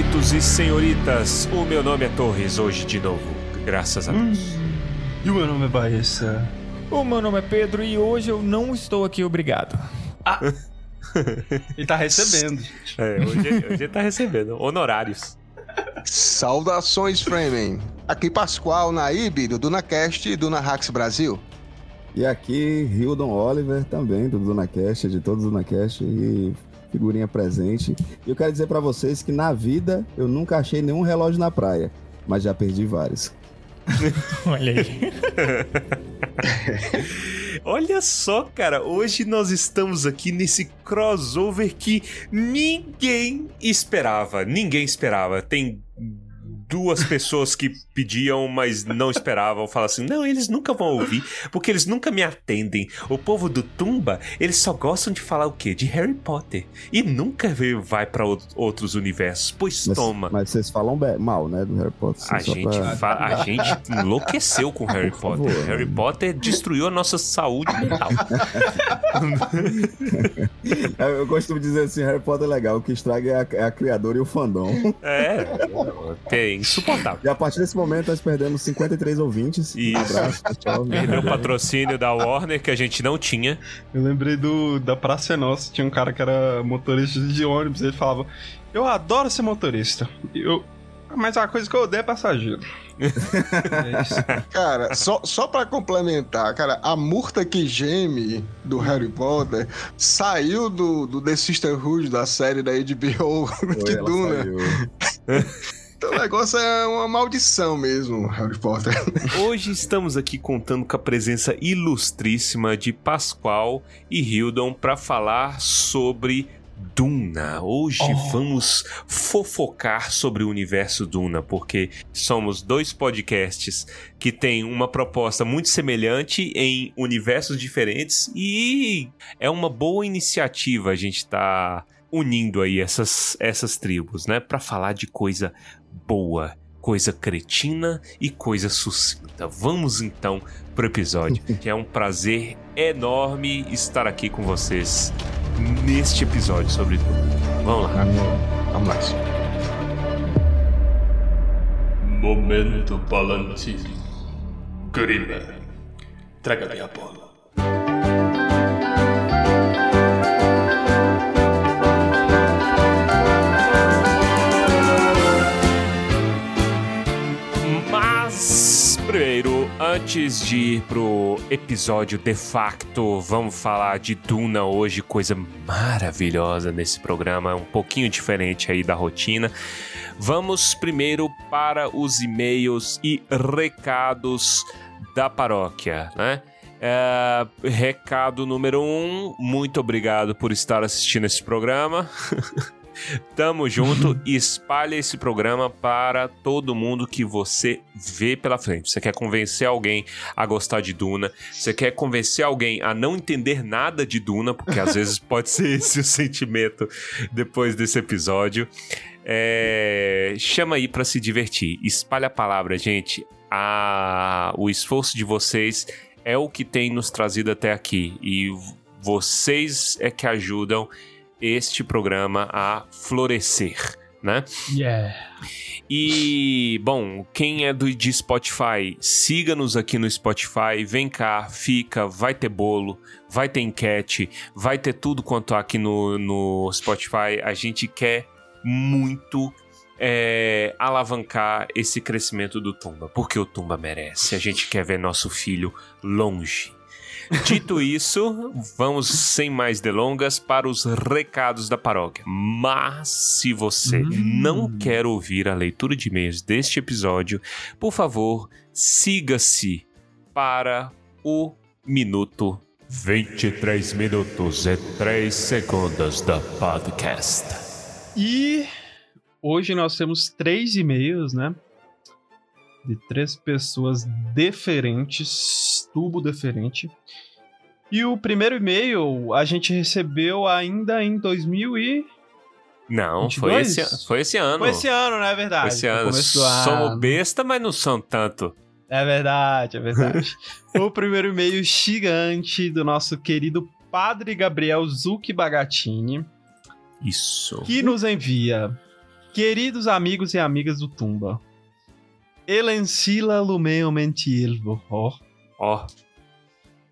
Senhoritos e senhoritas, o meu nome é Torres hoje de novo, graças a Deus. Hum, e o meu nome é Baessa. O meu nome é Pedro e hoje eu não estou aqui obrigado. Ah. ele tá recebendo. É, hoje, hoje ele tá recebendo honorários. Saudações, Framing. Aqui Pascoal Naíbe, do DunaCast e Duna Hacks Brasil. E aqui, Hildon Oliver, também do DunaCast, de todos do DunaCast, e figurinha presente. E eu quero dizer para vocês que na vida eu nunca achei nenhum relógio na praia, mas já perdi vários. Olha aí. Olha só, cara, hoje nós estamos aqui nesse crossover que ninguém esperava. Ninguém esperava. Tem duas pessoas que pediam, mas não esperavam, falam assim: não, eles nunca vão ouvir, porque eles nunca me atendem. O povo do Tumba, eles só gostam de falar o quê? De Harry Potter. E nunca vai para outros universos. Pois mas, toma. Mas vocês falam mal, né, do Harry Potter. A gente, pra... a gente enlouqueceu com Harry Potter. Favor, Harry né? Potter destruiu a nossa saúde mental. Eu costumo dizer assim: Harry Potter é legal, o que estraga é a, é a criadora e o fandom. É, tem insuportável. E a partir desse momento nós perdemos 53 ouvintes. Isso. Um abraço, tchau. Perdeu o patrocínio da Warner que a gente não tinha. Eu lembrei do da Praça é Nossa, tinha um cara que era motorista de ônibus, ele falava: "Eu adoro ser motorista". Eu mas a coisa que eu odeio é passageiro. é cara, só, só pra complementar, cara, a murta que geme do Harry Potter saiu do, do The Sisterhood da série da HBO Foi, de Duna. Então o negócio é uma maldição mesmo, Harry Potter. Hoje estamos aqui contando com a presença ilustríssima de Pascoal e Hildon para falar sobre Duna. Hoje oh. vamos fofocar sobre o universo Duna, porque somos dois podcasts que têm uma proposta muito semelhante em universos diferentes e é uma boa iniciativa a gente estar tá unindo aí essas, essas tribos, né, para falar de coisa boa, coisa cretina e coisa sucinta. Vamos então pro episódio, que é um prazer enorme estar aqui com vocês neste episódio sobre tudo. Vamos lá. Vamos lá. Momento Palantir. Grimer, traga-me a bola. Antes de ir pro episódio de facto, vamos falar de Duna hoje, coisa maravilhosa nesse programa, um pouquinho diferente aí da rotina. Vamos primeiro para os e-mails e recados da paróquia, né? É, recado número um, muito obrigado por estar assistindo esse programa. Tamo junto. Espalhe esse programa para todo mundo que você vê pela frente. Você quer convencer alguém a gostar de Duna? Você quer convencer alguém a não entender nada de Duna? Porque às vezes pode ser esse o sentimento depois desse episódio. É... Chama aí para se divertir. Espalhe a palavra, gente. O esforço de vocês é o que tem nos trazido até aqui. E vocês é que ajudam este programa a florescer, né? Yeah. E, bom, quem é do de Spotify, siga-nos aqui no Spotify, vem cá, fica, vai ter bolo, vai ter enquete, vai ter tudo quanto há aqui no, no Spotify. A gente quer muito é, alavancar esse crescimento do Tumba, porque o Tumba merece. A gente quer ver nosso filho longe. Dito isso, vamos sem mais delongas para os recados da paróquia. Mas se você hum. não quer ouvir a leitura de e-mails deste episódio, por favor, siga-se para o minuto 23 minutos e 3 segundos da podcast. E hoje nós temos três e-mails, né? De três pessoas deferentes, tubo deferente. E o primeiro e-mail a gente recebeu ainda em 2000 e... Não, foi esse, foi esse ano. Foi esse ano, não é verdade? Foi esse ano. Somos besta, mas não são tanto. É verdade, é verdade. o primeiro e-mail gigante do nosso querido Padre Gabriel Zucchi Bagatini. Isso. Que nos envia Queridos amigos e amigas do Tumba, Elencila Lumeo Mentielvo, ó. Ó,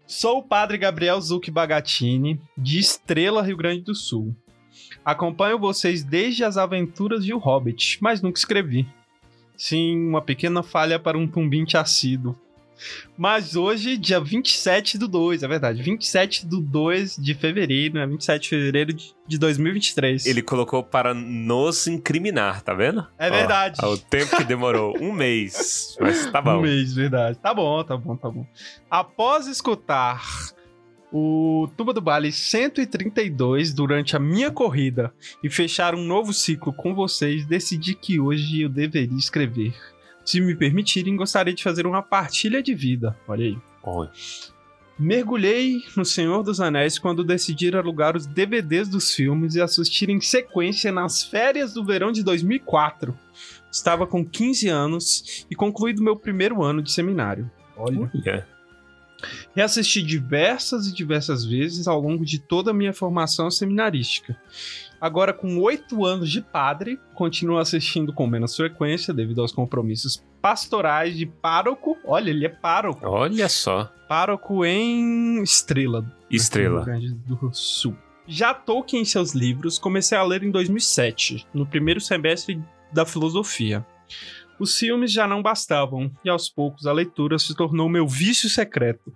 Sou o padre Gabriel Zuc Bagatini, de Estrela, Rio Grande do Sul. Acompanho vocês desde as aventuras de O Hobbit, mas nunca escrevi. Sim, uma pequena falha para um tumbinte assíduo. Mas hoje, dia 27 do 2, é verdade, 27 do 2 de fevereiro, né? 27 de fevereiro de de 2023. ele colocou para nos incriminar, tá vendo? É Ó, verdade. o tempo que demorou, um mês. Mas tá bom. Um mês, verdade. Tá bom, tá bom, tá bom. Após escutar o Tuba do Baile 132 durante a minha corrida e fechar um novo ciclo com vocês, decidi que hoje eu deveria escrever. Se me permitirem, gostaria de fazer uma partilha de vida. Olha aí. Oi. Mergulhei no Senhor dos Anéis quando decidi alugar os DVDs dos filmes e assistir em sequência nas férias do verão de 2004. Estava com 15 anos e concluído meu primeiro ano de seminário. Olha. Olha. Reassisti diversas e diversas vezes ao longo de toda a minha formação seminarística. Agora, com oito anos de padre, continuo assistindo com menos frequência devido aos compromissos pastorais de pároco. Olha, ele é pároco. Olha só. Pároco em Estrela. Estrela. Rio Grande do Sul. Já Tolkien em seus livros, comecei a ler em 2007, no primeiro semestre da filosofia. Os filmes já não bastavam, e aos poucos a leitura se tornou meu vício secreto.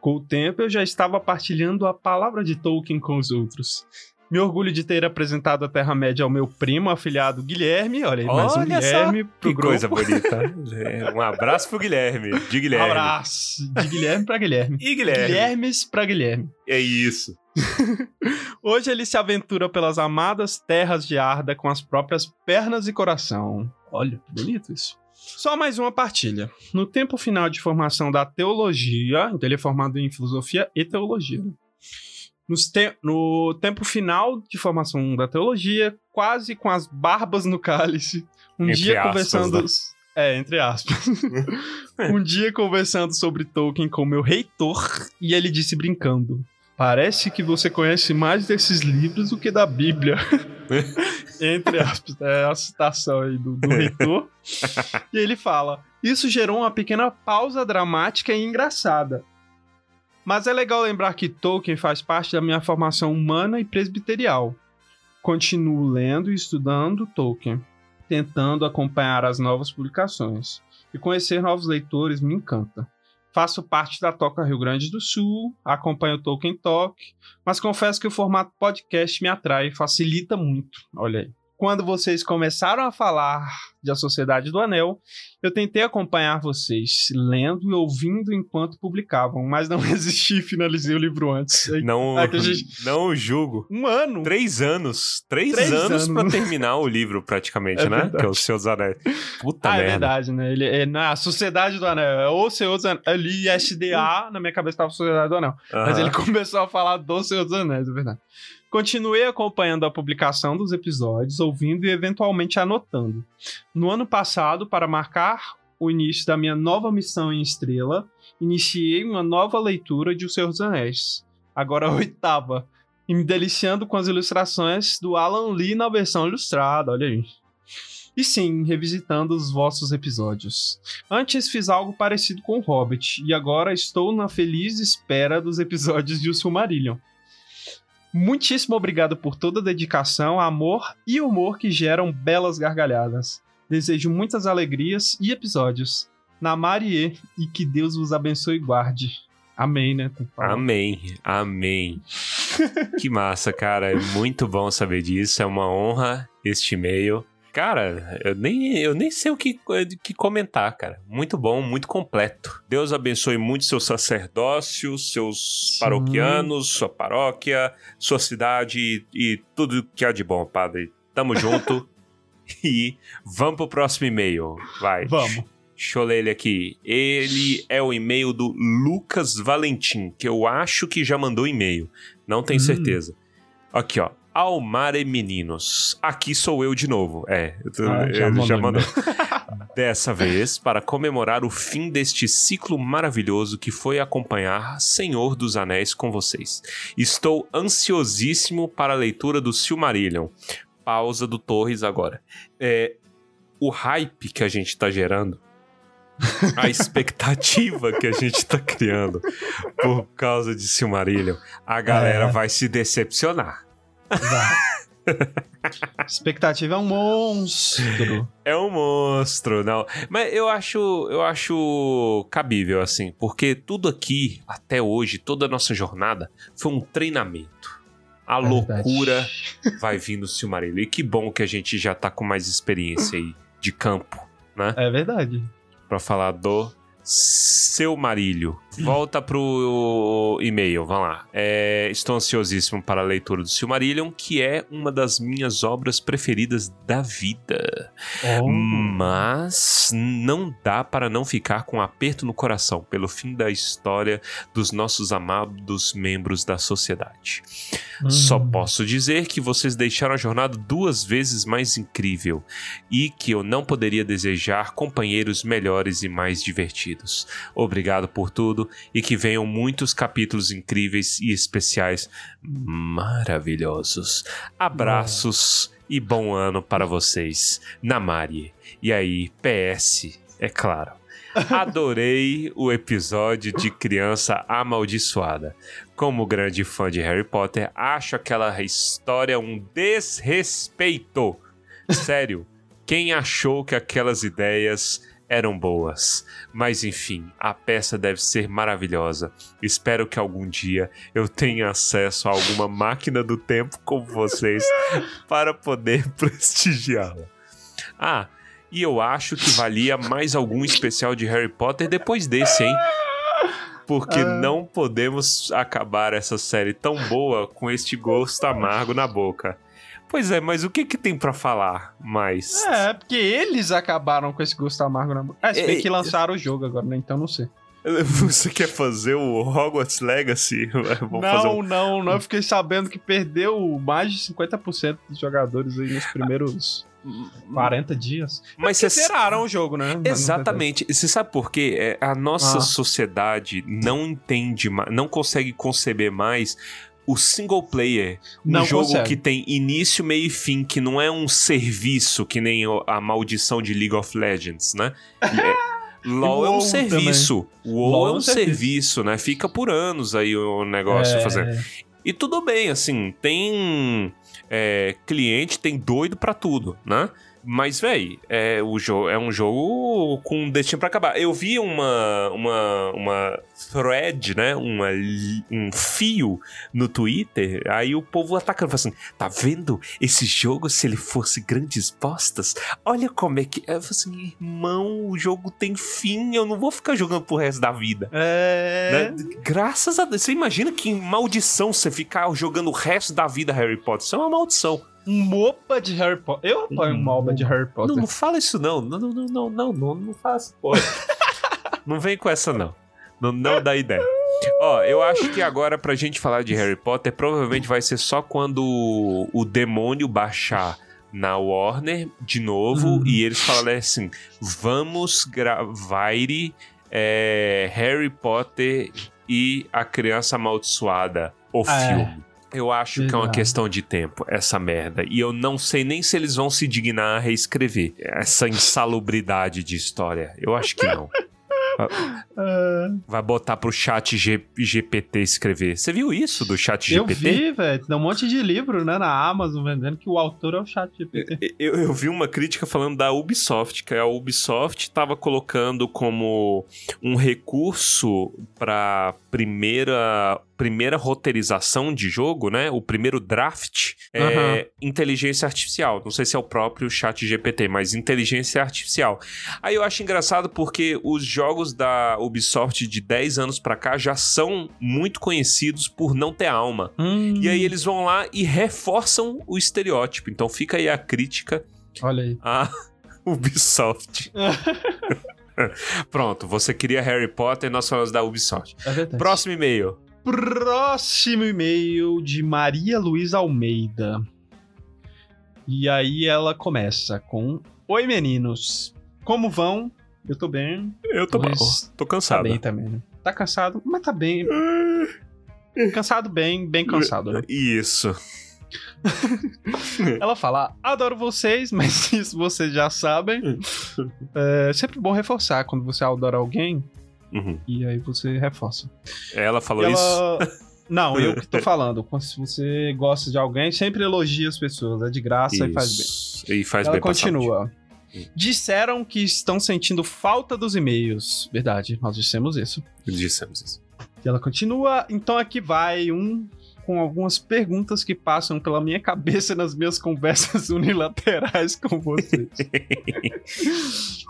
Com o tempo, eu já estava partilhando a palavra de Tolkien com os outros. Me orgulho de ter apresentado a Terra-média ao meu primo afilhado Guilherme. Olha aí, mais um Olha só, Guilherme pro Que grupo. coisa bonita. Um abraço pro Guilherme. De Guilherme. Abraço. De Guilherme pra Guilherme. E Guilherme. Guilhermes pra Guilherme. É isso. Hoje ele se aventura pelas amadas terras de Arda com as próprias pernas e coração. Olha, que bonito isso. Só mais uma partilha. No tempo final de formação da teologia, então ele é formado em filosofia e teologia. Nos te- no tempo final de formação da teologia, quase com as barbas no cálice, um Entre dia aspas, conversando. né? É, entre aspas. um dia conversando sobre Tolkien com meu reitor, e ele disse brincando: Parece que você conhece mais desses livros do que da Bíblia. Entre aspas, é a citação aí do, do reitor. e ele fala: Isso gerou uma pequena pausa dramática e engraçada. Mas é legal lembrar que Tolkien faz parte da minha formação humana e presbiterial. Continuo lendo e estudando Tolkien, tentando acompanhar as novas publicações. E conhecer novos leitores me encanta. Faço parte da Toca Rio Grande do Sul, acompanho o Tolkien Talk, mas confesso que o formato podcast me atrai e facilita muito. Olha aí. Quando vocês começaram a falar de A Sociedade do Anel, eu tentei acompanhar vocês, lendo e ouvindo enquanto publicavam, mas não resisti e finalizei o livro antes. Aí, Não, É gente- não julgo. Um ano! Três anos. Três, Três anos, anos. pra terminar o livro, praticamente, É né? verdade. Que é o Seus Anéis. Puta ah, é merda. verdade, né? Ele é na Sociedade do Anel. É o Senhor dos Anéis. Ali, SDA, na minha cabeça tava Sociedade do Anel. Mas Aham. ele começou a falar do Senhor dos Anéis, é verdade. Continuei acompanhando a publicação dos episódios, ouvindo e eventualmente anotando. No ano passado, para marcar o início da minha nova missão em Estrela, iniciei uma nova leitura de O Senhor dos Anéis. Agora a oitava. E me deliciando com as ilustrações do Alan Lee na versão ilustrada, olha aí. E sim, revisitando os vossos episódios. Antes fiz algo parecido com o Hobbit, e agora estou na feliz espera dos episódios de O Silmarillion. Muitíssimo obrigado por toda a dedicação, amor e humor que geram belas gargalhadas. Desejo muitas alegrias e episódios. Na Marie e que Deus vos abençoe e guarde. Amém, né? Amém, amém. que massa, cara. É muito bom saber disso. É uma honra este e-mail. Cara, eu nem, eu nem sei o que, que comentar, cara. Muito bom, muito completo. Deus abençoe muito seu sacerdócio, seus Sim. paroquianos, sua paróquia, sua cidade e, e tudo que há de bom, padre. Tamo junto. e vamos pro próximo e-mail. Vai. Vamos. Deixa eu ler ele aqui. Ele é o e-mail do Lucas Valentim, que eu acho que já mandou e-mail. Não tenho Hum. certeza. Aqui, ó. Almare Meninos. Aqui sou eu de novo. É, eu tô- Ah, já ele já mandou. Dessa vez, para comemorar o fim deste ciclo maravilhoso que foi acompanhar Senhor dos Anéis com vocês. Estou ansiosíssimo para a leitura do Silmarillion, pausa do Torres agora. É, o hype que a gente tá gerando, a expectativa que a gente tá criando por causa de Silmarillion, a galera É. vai se decepcionar. Expectativa é um monstro. É um monstro, não. Mas eu acho, eu acho cabível, assim, porque tudo aqui, até hoje, toda a nossa jornada, foi um treinamento. A É verdade. loucura vai vir no Silmarillion. E que bom que a gente já tá com mais experiência aí de campo, né? É verdade. Pra falar do seu marilho. Volta pro e-mail, vamos lá. É, estou ansiosíssimo para a leitura do Silmarillion, que é uma das minhas obras preferidas da vida. Oh. Mas não dá para não ficar com um aperto no coração pelo fim da história dos nossos amados membros da sociedade. Só Hum. posso dizer que vocês deixaram a jornada duas vezes mais incrível e que eu não poderia desejar companheiros melhores e mais divertidos. Obrigado por tudo e que venham muitos capítulos incríveis e especiais maravilhosos. Abraços e bom ano para vocês. Namari. E aí, PS, é claro. Adorei o episódio de Criança Amaldiçoada. Como grande fã de Harry Potter, acho aquela história um desrespeito. Sério, quem achou que aquelas ideias eram boas? Mas enfim, a peça deve ser maravilhosa. Espero que algum dia eu tenha acesso a alguma máquina do tempo como vocês para poder prestigiá-la. Ah, e eu acho que valia mais algum especial de Harry Potter depois desse, hein? Porque não podemos acabar essa série tão boa com este gosto amargo na boca. Pois é, mas o que que tem pra falar mais? É, porque eles acabaram com esse gosto amargo na boca. É, se bem É, que lançaram o jogo agora, né? Então não sei. Você quer fazer o Hogwarts Legacy? Vamos fazer não, um- não, não. Eu fiquei sabendo que perdeu mais de 50% dos jogadores aí nos primeiros 40 dias. Mas Porque você zeraram o jogo, né? Exatamente. Você sabe por quê? É, a nossa Ah. sociedade não entende, não consegue conceber mais o single player. Um Não jogo consegue. que tem início, meio e fim, que não é um serviço que nem a maldição de League of Legends, né? É- LOL é um serviço. O WoW LoL é um serviço, né? Fica por anos aí o negócio É, fazendo. E tudo bem, assim, tem é, cliente, tem doido pra tudo, né? Mas, véi, é, o jo é um jogo com um destino pra acabar. Eu vi uma, uma, uma thread, né? Uma, um fio no Twitter, aí o povo atacando, falando assim, tá vendo esse jogo se ele fosse grandes postas? Olha como é que... Eu falei assim, irmão, o jogo tem fim, eu não vou ficar jogando pro resto da vida. É. Né? Graças a Deus. Você imagina que maldição você ficar jogando o resto da vida Harry Potter. Isso é uma maldição. Um MOBA de Harry Potter. Eu apoio um MOBA de Harry Não, Potter. não fala isso não. Não, não, não, não, não, não, não faça. Pô. não vem com essa não. Não, não dá ideia. Ó, eu acho que agora pra gente falar de Harry Potter, provavelmente vai ser só quando o, o demônio baixar na Warner de novo Uhum. e eles falarem assim: vamos gravar é, Harry Potter e a Criança Amaldiçoada, o É. filme. Eu acho que é uma questão de tempo, essa merda. E eu não sei nem se eles vão se dignar a reescrever essa insalubridade de história. Eu acho que não. Vai botar pro chat G- GPT escrever. Você viu isso do chat eu GPT? vi, velho. Tem um monte de livro, né, na Amazon vendendo que o autor é o chat GPT. Eu, eu vi uma crítica falando da Ubisoft, que a Ubisoft estava colocando como um recurso para primeira primeira roteirização de jogo, né? O primeiro draft é Aham. inteligência artificial. Não sei se é o próprio chat GPT, mas inteligência artificial. Aí eu acho engraçado porque os jogos da Ubisoft de 10 anos pra cá já são muito conhecidos por não ter alma. Hum, E aí eles vão lá e reforçam o estereótipo. Então fica aí a crítica Olha aí. a Ubisoft. Pronto, você queria Harry Potter, nós falamos da Ubisoft. É. Próximo e-mail. Próximo e-mail de Maria Luísa Almeida. E aí ela começa com: Oi meninos, como vão? Eu tô bem. Eu tô, Luiz tô Tá cansado. bem também, né? Tá cansado, mas tá bem. Cansado bem, bem cansado, né? Isso. Ela fala: adoro vocês, mas isso vocês já sabem. É sempre bom reforçar quando você adora alguém. Uhum. E aí você reforça. Ela falou E isso. ela... Não, eu que tô falando. Se você gosta de alguém, sempre elogia as pessoas. É de graça e faz bem. Isso. E faz Ela bem continua. Hum. Disseram que estão sentindo falta dos e-mails. Verdade, nós dissemos isso. Dissemos isso. E ela continua. Então aqui vai um com algumas perguntas que passam pela minha cabeça nas minhas conversas unilaterais com vocês.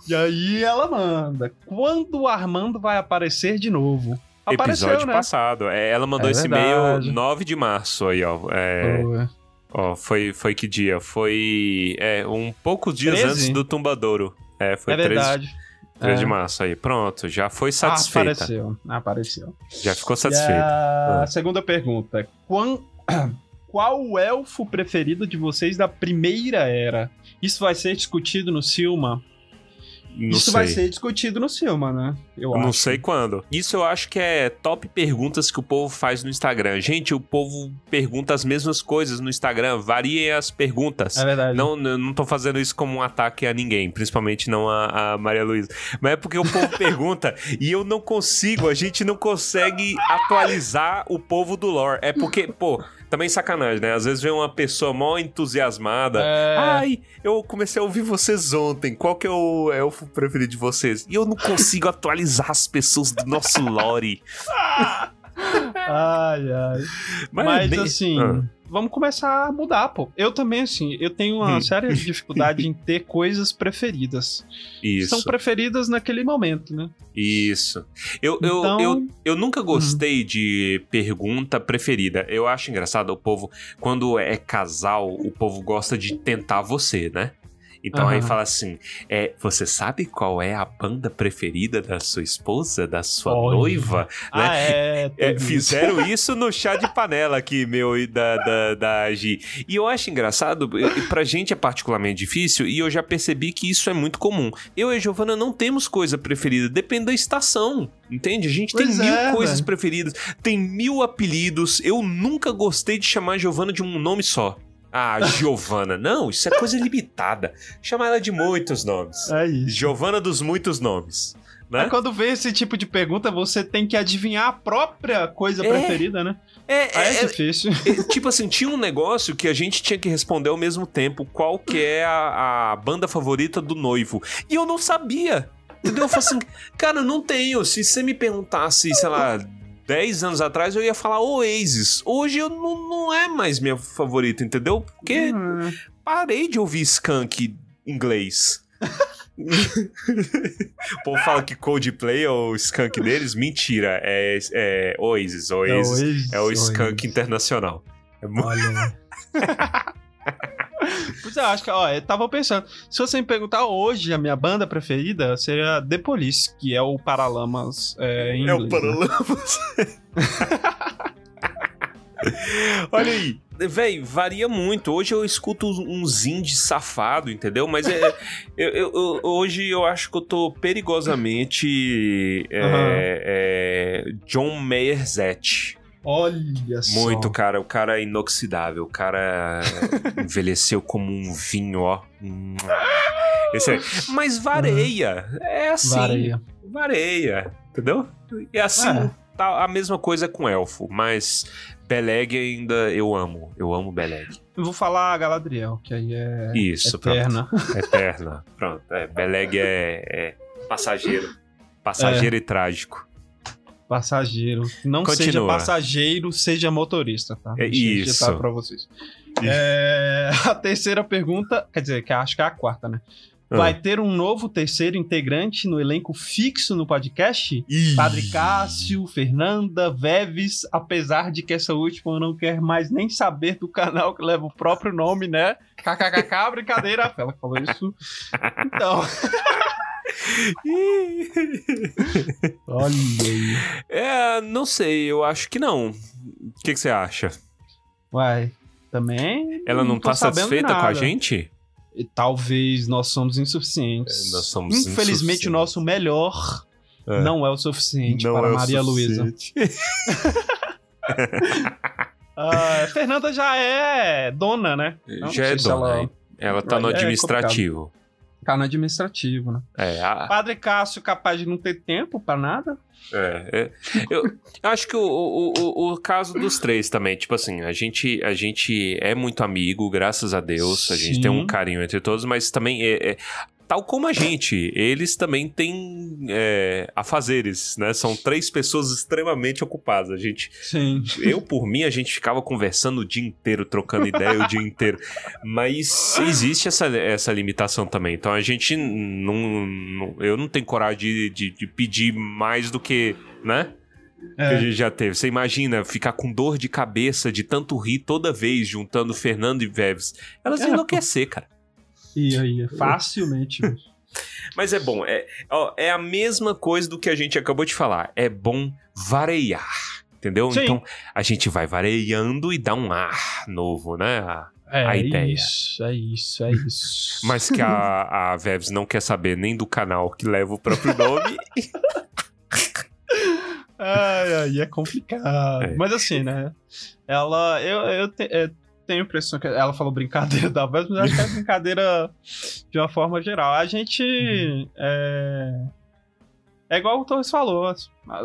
e aí ela manda: quando o Armando vai aparecer de novo? Apareceu, Episódio né? passado. É, ela mandou É esse e-mail 9 de março aí, ó. É, Foi. ó, foi, foi que dia? Foi é, um poucos dias 13? antes do Tumbadouro. É, foi é 13, verdade. 13 de É. março aí. Pronto, já foi satisfeita. apareceu. Apareceu. já ficou satisfeita. a Ah. segunda pergunta. Quan- Qual o elfo preferido de vocês da primeira era? Isso vai ser discutido no Silma? Não Isso sei. vai ser discutido no Silma, né? Eu Não acho. sei quando. Isso eu acho que é top perguntas que o povo faz no Instagram. Gente, o povo pergunta as mesmas coisas no Instagram. Variem as perguntas. É verdade. Não, eu não tô fazendo isso como um ataque a ninguém, principalmente não a, a Maria Luísa. Mas é porque o povo pergunta e eu não consigo, a gente não consegue atualizar o povo do lore. É porque, pô, também sacanagem, né? Às vezes vem uma pessoa mó entusiasmada. É... Ai, eu comecei a ouvir vocês ontem. Qual que é o elfo preferido de vocês? E eu não consigo atualizar as pessoas do nosso lore. Ai, ai. Mas, nem- assim, Ah. Vamos começar a mudar, pô. Eu também, assim, eu tenho uma Hum. séria dificuldade em ter coisas preferidas. Isso. São preferidas naquele momento, né? Isso. Eu, eu, Então- eu, eu nunca gostei de pergunta preferida. Eu acho engraçado o povo, quando é casal, o povo gosta de tentar você, né? Então aí Aham. fala assim: é, você sabe qual é a banda preferida da sua esposa, da sua Olha. noiva? Ah, é. É, isso. fizeram isso no chá de panela aqui, meu, e da, da, da Gi. E eu acho engraçado, pra gente é particularmente difícil, e eu já percebi que isso é muito comum. Eu e a Giovana não temos coisa preferida, depende da estação, entende? A gente Pois tem mil é, coisas preferidas, tem mil apelidos. Eu nunca gostei de chamar a Giovana de um nome só. Ah, Giovana. não, isso é coisa limitada. Chama ela de muitos nomes. É isso. Giovana dos muitos nomes. Né? Aí quando vem esse tipo de pergunta, você tem que adivinhar a própria coisa É. preferida, né? É, Aí é, é, difícil. É, tipo assim, tinha um negócio que a gente tinha que responder ao mesmo tempo qual que é a, a banda favorita do noivo. E eu não sabia. Entendeu? Eu falei assim, cara, não tenho. Se você me perguntasse, sei lá, 10 anos atrás, eu ia falar Oasis. Hoje eu não, não é mais minha favorita, entendeu? Porque Hum. parei de ouvir skunk inglês. o povo fala que Coldplay é o skunk deles. Mentira, é, é Oasis. Oasis. É o skunk internacional. É mu- Olha. Pois é, eu acho que, ó, eu tava pensando, se você me perguntar hoje a minha banda preferida, seria The Police, que é o Paralamas é, em É o né? Paralamas. Olha aí. Véi, varia muito. Hoje eu escuto uns indie safado, entendeu? Mas é, eu, eu- hoje eu acho que eu tô perigosamente é, Aham. é, John Mayer Zett. Olha só. Muito, cara. O cara é inoxidável. O cara envelheceu como um vinho, ó. Esse aí. Mas vareia. É assim. Vareia. Vareia, entendeu? E assim, É. tá a mesma coisa com elfo, mas Beleg ainda eu amo. Eu amo Beleg. Eu vou falar Galadriel, que aí é Isso, eterna. pronto. Eterna. Pronto. É, Beleg é, é passageiro. Passageiro e trágico. Passageiro. Não Continua. seja passageiro, seja motorista, tá? É isso. digitar pra vocês. É, a terceira pergunta, quer dizer, que acho que é a quarta, né? Ah. Vai ter um novo terceiro integrante no elenco fixo no podcast? Ih. Padre Cássio, Fernanda, Veves, apesar de que essa última não quer mais nem saber do canal que leva o próprio nome, né? KKKK, brincadeira. Ela falou isso. Então, olha aí. É, não sei, eu acho que não. O que, que você acha? Uai, também. Ela não, tô tá satisfeita com a gente? E Talvez nós somos insuficientes. É, nós somos Infelizmente, o nosso melhor É. não é o suficiente Não para é Maria Luísa. Ah, Fernanda já é dona, né? Não Já sei é se dona. ela? Ela tá no É administrativo. Tá no administrativo, né? É, a- Padre Cássio capaz de não ter tempo pra nada. É, é. Eu, eu acho que o, o, o, o caso dos três também, tipo assim, a gente, a gente é muito amigo, graças a Deus, a gente Sim. tem um carinho entre todos, mas também é, é- tal como a gente, eles também têm é, afazeres, né? São três pessoas extremamente ocupadas. A gente, Sim. eu por mim, a gente ficava conversando o dia inteiro, trocando ideia o dia inteiro, mas existe essa, essa limitação também. Então a gente não, não- eu não tenho coragem de, de- de pedir mais do que, né? que a É. gente já teve. Você imagina ficar com dor de cabeça de tanto rir toda vez juntando Fernando e Veves. Elas É, iam enlouquecer, cara. E aí, facilmente. Mas é bom. É, ó, é a mesma coisa do que a gente acabou de falar. É bom variar. Entendeu? Sim. Então a gente vai variando e dá um ar novo, né? É A ideia. isso, é isso, é isso. Mas que a, a Veves não quer saber nem do canal que leva o próprio nome. Ai, ai, é complicado. É. Mas assim, né? Ela. Eu, eu te- é, tenho a impressão que ela falou brincadeira da vez, mas acho que é brincadeira de uma forma geral. A gente. Uhum. É, é igual o Torres falou. A,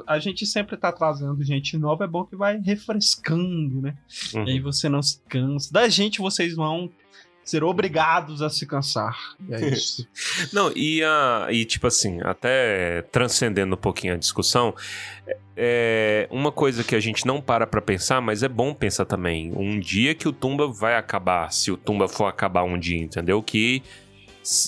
a gente sempre tá trazendo gente nova, é bom que vai refrescando, né? Uhum. E aí você não se cansa. Da gente, vocês vão ser obrigados a se cansar. É isso. Não, e, a, e tipo assim, até transcendendo um pouquinho a discussão, é uma coisa que a gente não para pra pensar, mas é bom pensar também. Um dia que o Tumba vai acabar, se o Tumba for acabar um dia, entendeu? Que.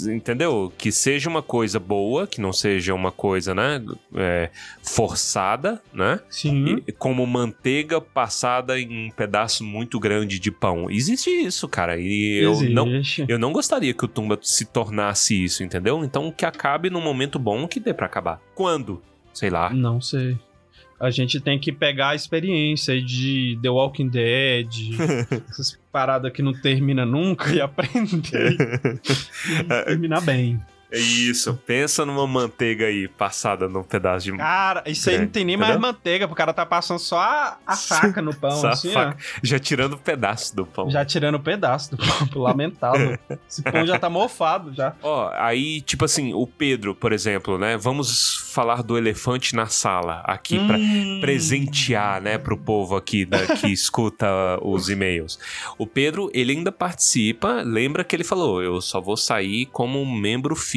Entendeu? Que seja uma coisa boa, que não seja uma coisa, né? é, forçada, né? Sim. E- como manteiga passada em um pedaço muito grande de pão. Existe isso, cara. E eu não, Existe. eu não gostaria que o Tumba se tornasse isso, entendeu? Então que acabe num momento bom que dê pra acabar. Quando? Sei lá. Não sei. A gente tem que pegar a experiência de The Walking Dead, essas paradas que não termina nunca e aprender e terminar bem. É isso. Pensa numa manteiga aí passada num pedaço de. Cara, isso aí É, não tem nem mais entendeu? manteiga, o cara tá passando só a, a faca no pão, Só a assim, faca. Já tirando um pedaço do pão. ó. Já tirando um pedaço do pão, lamentável. Esse pão já tá mofado já. Ó, aí, tipo assim, o Pedro, por exemplo, né? Vamos falar do elefante na sala aqui pra Hum. presentear, né, pro povo aqui da, que escuta os e-mails. O Pedro, ele ainda participa, lembra que ele falou, eu só vou sair como um membro fixo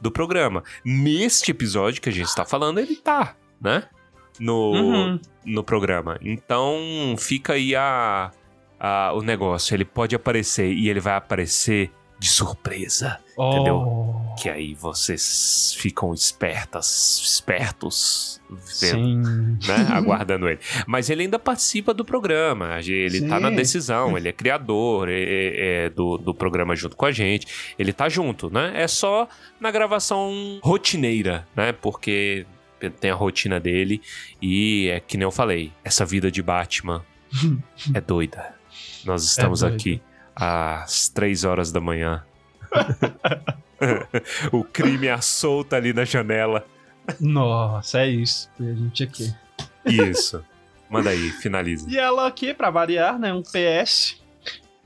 do programa. Neste episódio que a gente está falando, ele tá, né, no, Uhum. no programa. Então, fica aí a, a- o negócio, ele pode aparecer e ele vai aparecer de surpresa, entendeu? Oh, Que aí vocês ficam espertas, espertos, vendo sim. né, aguardando ele. Mas ele ainda participa do programa, ele Sim. tá na decisão, ele é criador é- é- é do, do programa junto com a gente, ele tá junto, né? É só na gravação rotineira, né? Porque tem a rotina dele e é que nem eu falei, essa vida de Batman é doida. Nós estamos doida. aqui às três horas da manhã. o crime à solta ali na janela. Nossa, é isso. E a gente aqui. Isso. Manda aí, finaliza. E ela aqui, pra variar, né? Um PS.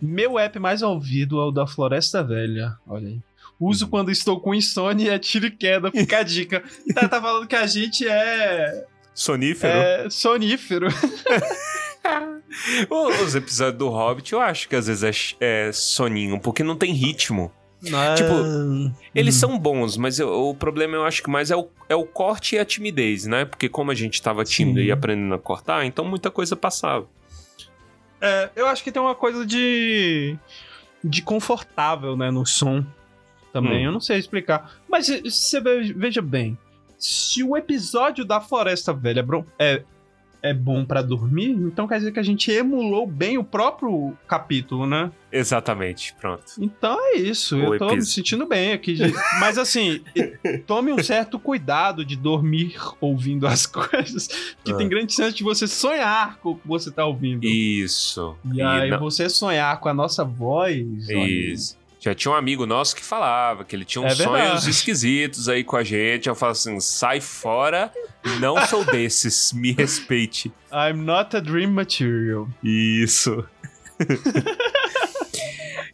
Meu app mais ouvido é o da Floresta Velha. Olha aí. Uso Uhum. quando estou com insônia e é tiro e queda. Fica a dica. Tá, tá falando que a gente é, Sonífero. é sonífero. Os episódios do Hobbit, eu acho que às vezes é, é soninho, porque não tem ritmo. Tipo, Eles Hum. são bons, mas eu- o problema eu acho que mais é o, é o corte e a timidez, né? Porque como a gente tava tímido Sim. e aprendendo a cortar, então muita coisa passava. É, eu acho que tem uma coisa de. de confortável, né, no som também. Hum. Eu não sei explicar. Mas se você ve- veja bem: se o episódio da Floresta Velha é, é, bom pra dormir, então quer dizer que a gente emulou bem o próprio capítulo, né? Exatamente, pronto. Então é isso. O eu tô me sentindo bem aqui. de- Mas assim, e- tome um certo cuidado de dormir ouvindo as coisas, que Ah. tem grande chance de você sonhar com o que você tá ouvindo. Isso. E aí não- você sonhar com a nossa voz. Isso. Já tinha um amigo nosso que falava que ele tinha uns É sonhos esquisitos aí com a gente. Eu falo assim: sai fora, não sou desses, me respeite. I'm not a dream material. Isso.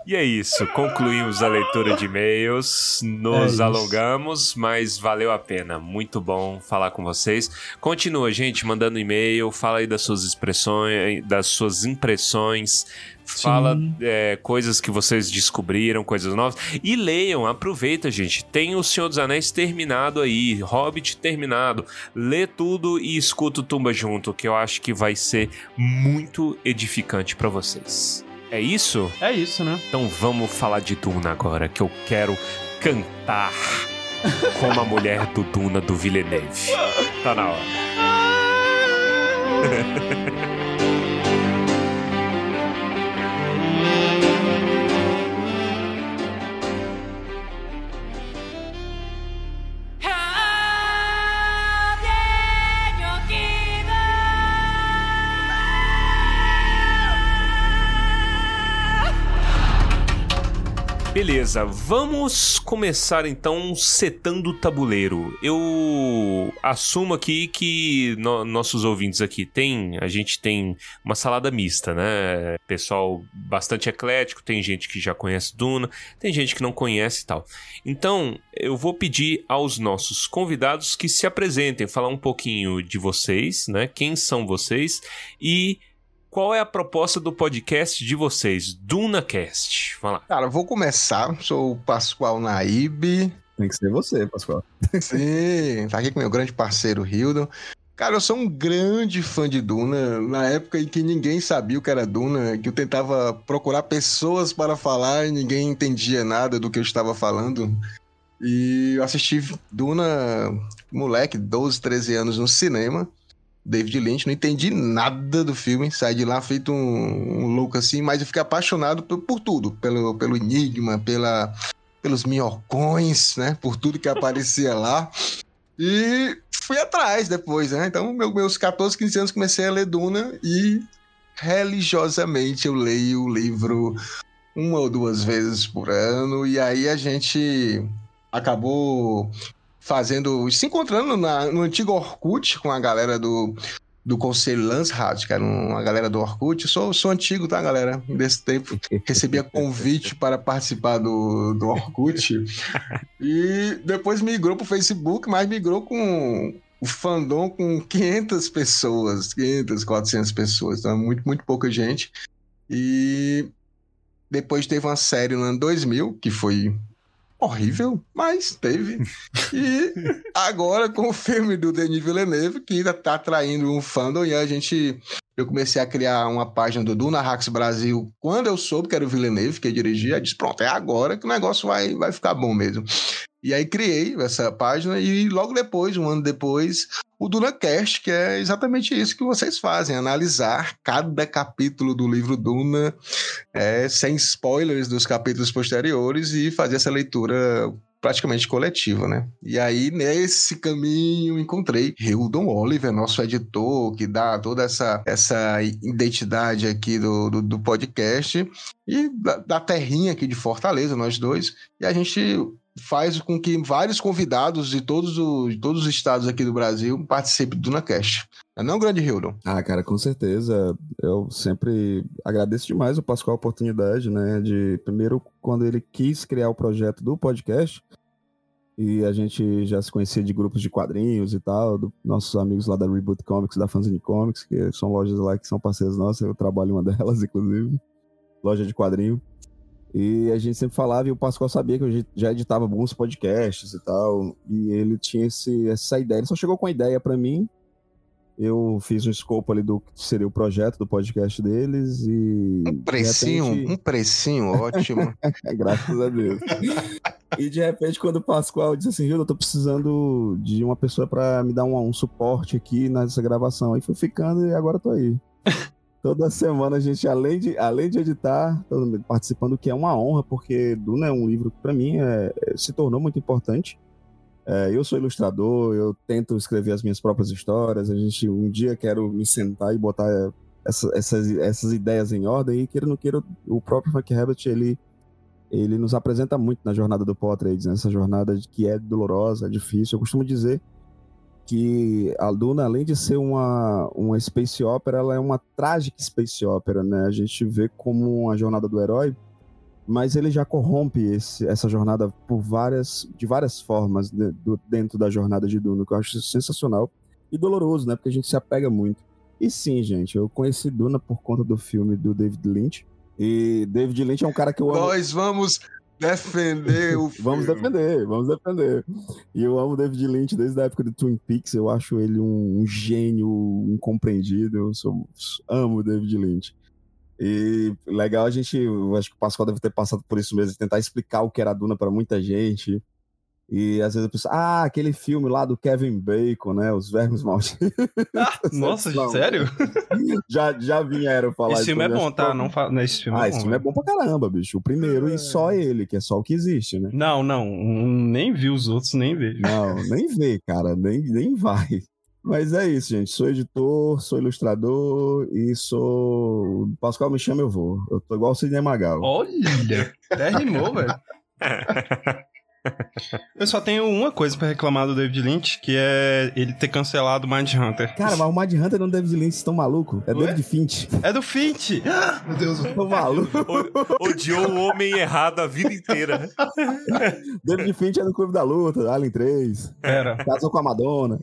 E é isso, concluímos a leitura de e-mails, É nos isso. alongamos, mas valeu a pena, muito bom falar com vocês. Continua, gente, mandando e-mail, fala aí das suas expressões, das suas impressões, fala é, coisas que vocês descobriram, coisas novas. E leiam, aproveita, gente. Tem o Senhor dos Anéis terminado aí, Hobbit terminado. Lê tudo e escuta o Tumba junto, que eu acho que vai ser muito edificante pra vocês. É isso? É isso, né? Então vamos falar de Duna agora, que eu quero cantar como a mulher do Duna do Villeneuve. Tá na hora. Beleza, vamos começar então setando o tabuleiro. Eu assumo aqui que no- nossos ouvintes aqui tem, a gente tem uma salada mista, né? Pessoal bastante eclético, tem gente que já conhece Duna, tem gente que não conhece e tal. Então, eu vou pedir aos nossos convidados que se apresentem, falar um pouquinho de vocês, né? Quem são vocês e qual é a proposta do podcast de vocês, DunaCast? Vamos lá. Cara, eu vou começar. Sou o Pascoal Naíbe. Tem que ser você, Pascoal. Sim, tá aqui com meu grande parceiro Hildon. Cara, eu sou um grande fã de Duna. Na época em que ninguém sabia o que era Duna, que eu tentava procurar pessoas para falar e ninguém entendia nada do que eu estava falando. E eu assisti Duna, moleque, 12, 13 anos no cinema. David Lynch, não entendi nada do filme, saí de lá feito um, um louco assim, mas eu fiquei apaixonado por, por tudo, pelo, pelo enigma, pela, pelos minhocões, né? Por tudo que aparecia lá. E fui atrás depois, né? Então, meu- meus 14, 15 anos comecei a ler Duna e religiosamente eu leio o livro uma ou duas vezes por ano. E aí a gente acabou fazendo, se encontrando na- no antigo Orkut com a galera do, do Conselho Landsrat, que era uma galera do Orkut. Eu sou, sou antigo, tá, galera? Desse tempo recebia convite para participar do, do Orkut. e depois migrou pro Facebook, mas migrou com o fandom com 500 pessoas, 500, 400 pessoas. Então é muito, muito pouca gente. E depois teve uma série no ano 2000, que foi horrível, mas teve. E agora com o filme do Denis Villeneuve, que ainda tá atraindo um fandom, e a gente eu comecei a criar uma página do Duna Hacks Brasil quando eu soube que era o Villeneuve que dirigia. Disse, pronto, é agora que o negócio vai, vai ficar bom mesmo. E aí criei essa página e logo depois, um ano depois, o DunaCast, que é exatamente isso que vocês fazem, analisar cada capítulo do livro Duna, é, sem spoilers dos capítulos posteriores e fazer essa leitura praticamente coletiva, né? E aí, nesse caminho, encontrei Hildon Oliver, nosso editor, que dá toda essa, essa identidade aqui do, do, do podcast, e da, da terrinha aqui de Fortaleza, nós dois, e a gente faz com que vários convidados de todos, os, todos os estados aqui do Brasil participem do DunaCast. Não é não, grande Hildon? Ah, cara, com certeza. Eu sempre agradeço demais o Pascoal a oportunidade, né? De primeiro, quando ele quis criar o projeto do podcast, e a gente já se conhecia de grupos de quadrinhos e tal, do, nossos amigos lá da Reboot Comics, da Fanzine Comics, que são lojas lá que são parceiros nossas, eu trabalho uma delas, inclusive, loja de quadrinho. E a gente sempre falava, e o Pascoal sabia que eu já editava alguns podcasts e tal, e ele tinha esse, essa ideia. Ele só chegou com a ideia para mim, eu fiz um escopo ali do que seria o projeto do podcast deles e. Um precinho, repente... um precinho ótimo. Graças a Deus. e de repente, quando o Pascoal disse assim, Rio, eu tô precisando de uma pessoa para me dar um, um, suporte aqui nessa gravação. Aí fui ficando e agora tô aí. Toda semana a gente, além de, além de editar, participando, que é uma honra, porque Duna é um livro que para mim é, se tornou muito importante. É, eu sou ilustrador, eu tento escrever as minhas próprias histórias. A gente um dia quero me sentar e botar essa, essas, essas ideias em ordem. E queira ou não queira, o próprio Frank Herbert ele ele nos apresenta muito na jornada do Paul Atreides, né? jornada que é dolorosa, é difícil. Eu costumo dizer que a Duna, além de ser uma, uma space opera, ela é uma trágica space opera, né? A gente vê como uma jornada do herói, mas ele já corrompe esse, essa jornada por várias, de várias formas de, do, dentro da jornada de Duna, que eu acho sensacional e doloroso, né? Porque a gente se apega muito. E sim, gente, eu conheci Duna por conta do filme do David Lynch. E David Lynch é um cara que eu amo. Nós vamos defender o filme. Vamos defender, vamos defender. E eu amo David Lynch desde a época do Twin Peaks. Eu acho ele um, um gênio incompreendido. Eu sou, amo David Lynch. E legal a gente, eu acho que o Pascoal deve ter passado por isso mesmo, tentar explicar o que era a Duna para muita gente. E às vezes eu penso, ah, aquele filme lá do Kevin Bacon, né? Os Vermes Malditos. Ah, nossa, não, sério? Já, já vieram falar Esse filme é bom, tá? Não fa... Esse filme ah, é esse bom, filme é bom pra caramba, bicho. O primeiro é... e só ele, que é só o que existe, né? Não, não. Nem vi os outros, nem vejo. Não, nem vê, cara. Nem, nem vai. Mas é isso, gente. Sou editor, sou ilustrador e sou. Pascoal me chama, eu vou. Eu tô igual o Sidney Magal. Olha! Até rimou, velho. Eu só tenho uma coisa pra reclamar do David Lynch, que é ele ter cancelado o Mind Hunter. Cara, mas o Mind Hunter não é David Lynch, estão maluco? É Ué? David Finch. É do Finch! Meu Deus, eu tô maluco. O- Odiou o homem errado a vida inteira. David Finch é do Clube da Luta, Alien 3. Pera, Casou com a Madonna.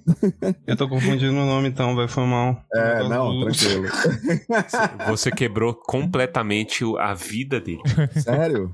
eu tô confundindo o nome então, vai, foi mal. É, não, do- tranquilo. Você quebrou completamente a vida dele. Sério?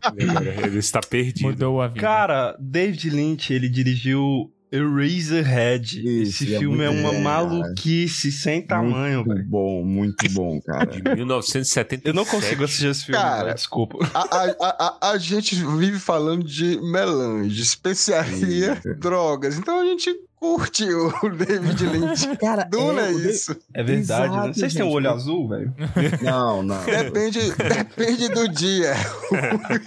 Ele está perdido. Mudou a vida. Cara, David Lynch, ele dirigiu Eraserhead. Isso, Esse é filme é muito uma bom, maluquice sem tamanho, muito bom, muito bom, cara. De 1977. Eu não consigo assistir esse filme, Cara, desculpa. A, a, a, a- gente vive falando de melange, especiaria, Isso. drogas. Então a gente curte o David Lynch. Cara, Duna é o de- isso. É verdade, né? Exato, Vocês têm o gente. olho azul, velho? Não, não. Depende, depende do dia.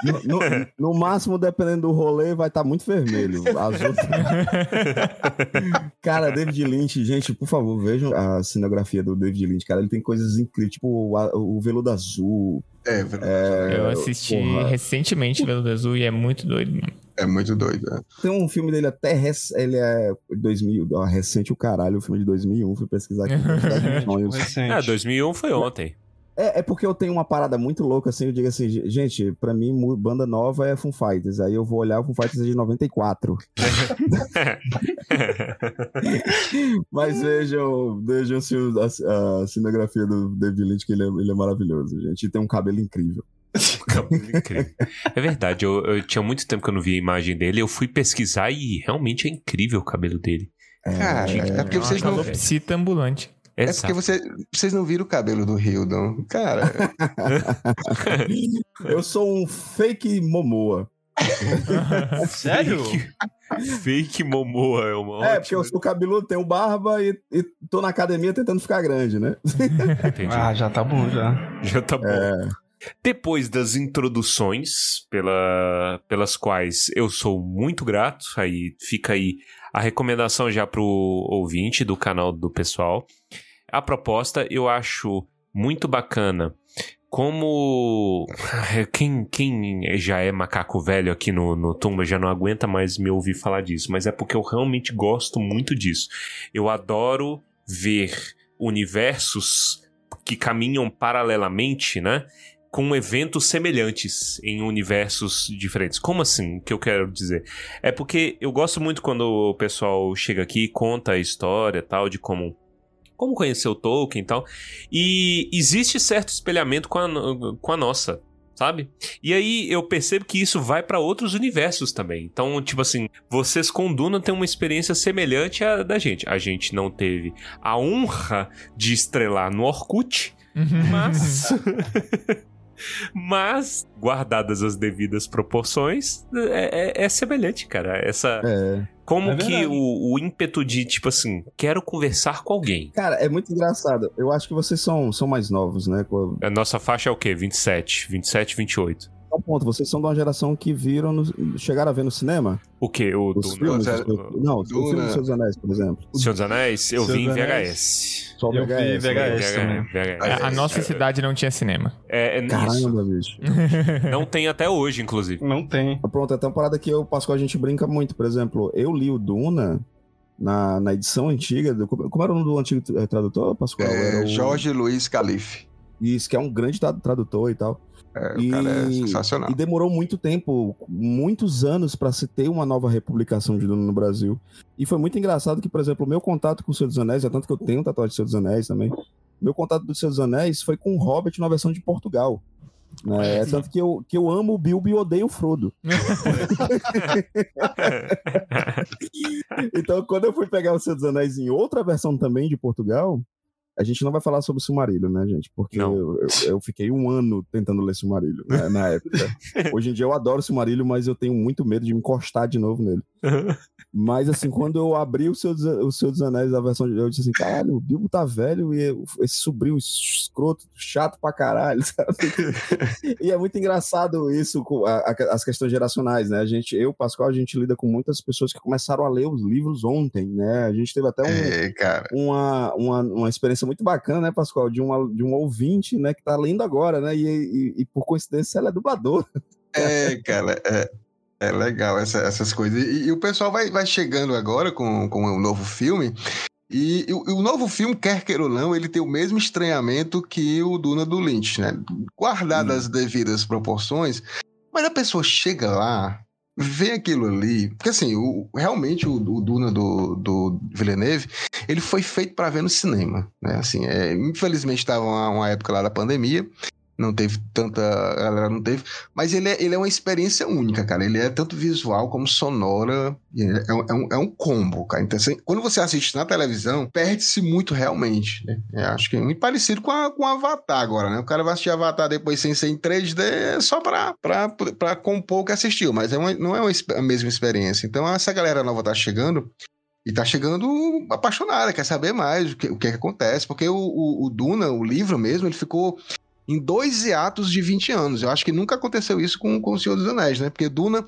No, no- no máximo, dependendo do rolê, vai estar muito vermelho. Azul. cara, David Lynch, gente, por favor, vejam a cinegrafia do David Lynch, cara. Ele tem coisas incríveis, tipo o, o veludo azul. É, É, Eu assisti porra. recentemente Veludo Azul e é muito doido, mano. é muito doido. né? Tem um filme dele até rec- ele é 2000, ó, recente o caralho, o filme de 2001, fui pesquisar aqui. Recente. Ah, 2001 foi ontem. É, é porque eu tenho uma parada muito louca, assim, eu digo assim, gente, pra mim, banda nova é Foo Fighters, aí eu vou olhar o Foo Fighters é de 94. Mas vejam, vejam se o- a, a cinegrafia do David Lynch, que ele é, ele é maravilhoso, gente, e tem um cabelo incrível. Cabelo incrível. É verdade, eu, eu tinha muito tempo que eu não via a imagem dele. Eu fui pesquisar e realmente é incrível o cabelo dele. Cara, é porque vocês não. Calopsita ambulante. É Exato. porque você, vocês não viram o cabelo do Hildon. Cara, Eu sou um fake Momoa. Sério? Fake Momoa é uma É, porque eu sou cabeludo, tenho barba e, e tô na academia tentando ficar grande, né? Entendi. Ah, já tá bom, já. Já tá bom. É. Depois das introduções pela, pelas quais eu sou muito grato, aí fica aí a recomendação já pro ouvinte do canal do pessoal. A proposta eu acho muito bacana. Como quem, quem já é macaco velho aqui no, no Tumba já não aguenta mais me ouvir falar disso, mas é porque eu realmente gosto muito disso. Eu adoro ver universos que caminham paralelamente, né? Com eventos semelhantes em universos diferentes. Como assim? O que eu quero dizer? É porque eu gosto muito quando o pessoal chega aqui e conta a história tal, de como. Como conhecer o Tolkien e tal. E existe certo espelhamento com a, com a nossa, sabe? E aí eu percebo que isso vai pra outros universos também. Então, tipo assim, vocês com Duna têm uma experiência semelhante à da gente. A gente não teve a honra de estrelar no Orkut, mas. mas, guardadas as devidas proporções, é, é- é semelhante, cara. Essa. É. Como É que o, o ímpeto de, tipo assim, quero conversar com alguém. Cara, é muito engraçado. Eu acho que vocês são, são mais novos, né? A nossa faixa é o quê? 27, 27, 28. Um ponto. Vocês são de uma geração que viram, no- chegaram a ver no cinema? O quê? O Os Duna? filmes? é- os- não, o Duna. filme dos Seus Anéis, por exemplo. Senhor dos Anéis? Eu Senhor vi em dos. VHS. Só Eu vi VHS. VHS. também. VHS. É, a nossa cidade não tinha cinema. É, é. Caramba, bicho. Não tem até hoje, inclusive. Não tem. Pronto, é uma parada que eu, Pascoal, a gente brinca muito. Por exemplo, eu li o Duna na, na edição antiga. Do, como era o nome do antigo eh, tradutor, Pascoal? Era É, o- Jorge Luiz Calife. Isso, que é um grande tra- tradutor e tal. É, o E- cara é sensacional. E demorou muito tempo, muitos anos, pra se ter uma nova republicação de Duna no Brasil. E foi muito engraçado que, por exemplo, o meu contato com o Senhor dos Anéis, é tanto que eu tenho tatuagem do Senhor dos Anéis também. Meu contato do Senhor dos Anéis foi com o Hobbit na versão de Portugal. né? É tanto que eu, que eu amo o Bilbo e odeio o Frodo. Então, quando eu fui pegar o Senhor dos Anéis em outra versão também de Portugal, a gente não vai falar sobre Silmarillion, né, gente? Porque eu, eu- eu fiquei um ano tentando ler Silmarillion né, na época. Hoje em dia eu adoro Silmarillion, mas eu tenho muito medo de me encostar de novo nele. Mas, assim, quando eu abri o dos, o Senhor dos Anéis, a versão de. Eu disse assim: caralho, o Bilbo tá velho e esse sobrinho escroto, chato pra caralho, sabe? e é muito engraçado isso, com a- a- as questões geracionais, né? A gente, eu, Pascoal, a gente lida com muitas pessoas que começaram a ler os livros ontem, né? A gente teve até um, É, uma, uma, uma experiência muito bacana, né, Pascoal? De, uma, de um ouvinte, né, que tá lendo agora, né? E, e- e, por coincidência ela é dubladora. É, cara, é, é legal essa- essas coisas. E, e o pessoal vai, vai chegando agora com, com o novo filme. E, e o, o novo filme, quer queira ou não, ele tem o mesmo estranhamento que o Duna do Lynch, né? Guardadas as devidas proporções, mas a pessoa chega lá, vê aquilo ali. Porque assim, o- realmente o, o Duna do, do Villeneuve, ele foi feito para ver no cinema, né? Assim, é, infelizmente estava uma, uma época lá da pandemia. Não teve tanta. A galera não teve. Mas ele é, ele é uma experiência única, cara. Ele é tanto visual como sonora. É, um- é um, é um combo, cara. Então, assim, quando você assiste na televisão, perde-se muito realmente. Né? É, acho que é muito parecido com, a, com Avatar agora, né? O cara vai assistir Avatar depois sem ser em 3D é só pra, pra, pra compor o que assistiu. Mas é uma- não é uma a mesma experiência. Então, essa galera nova tá chegando. E tá chegando apaixonada, quer saber mais o que, o que, é que acontece. Porque o, o, o Duna, o livro mesmo, ele ficou em dois hiatos de 20 anos. Eu acho que nunca aconteceu isso com, com O Senhor dos Anéis, né? Porque Duna,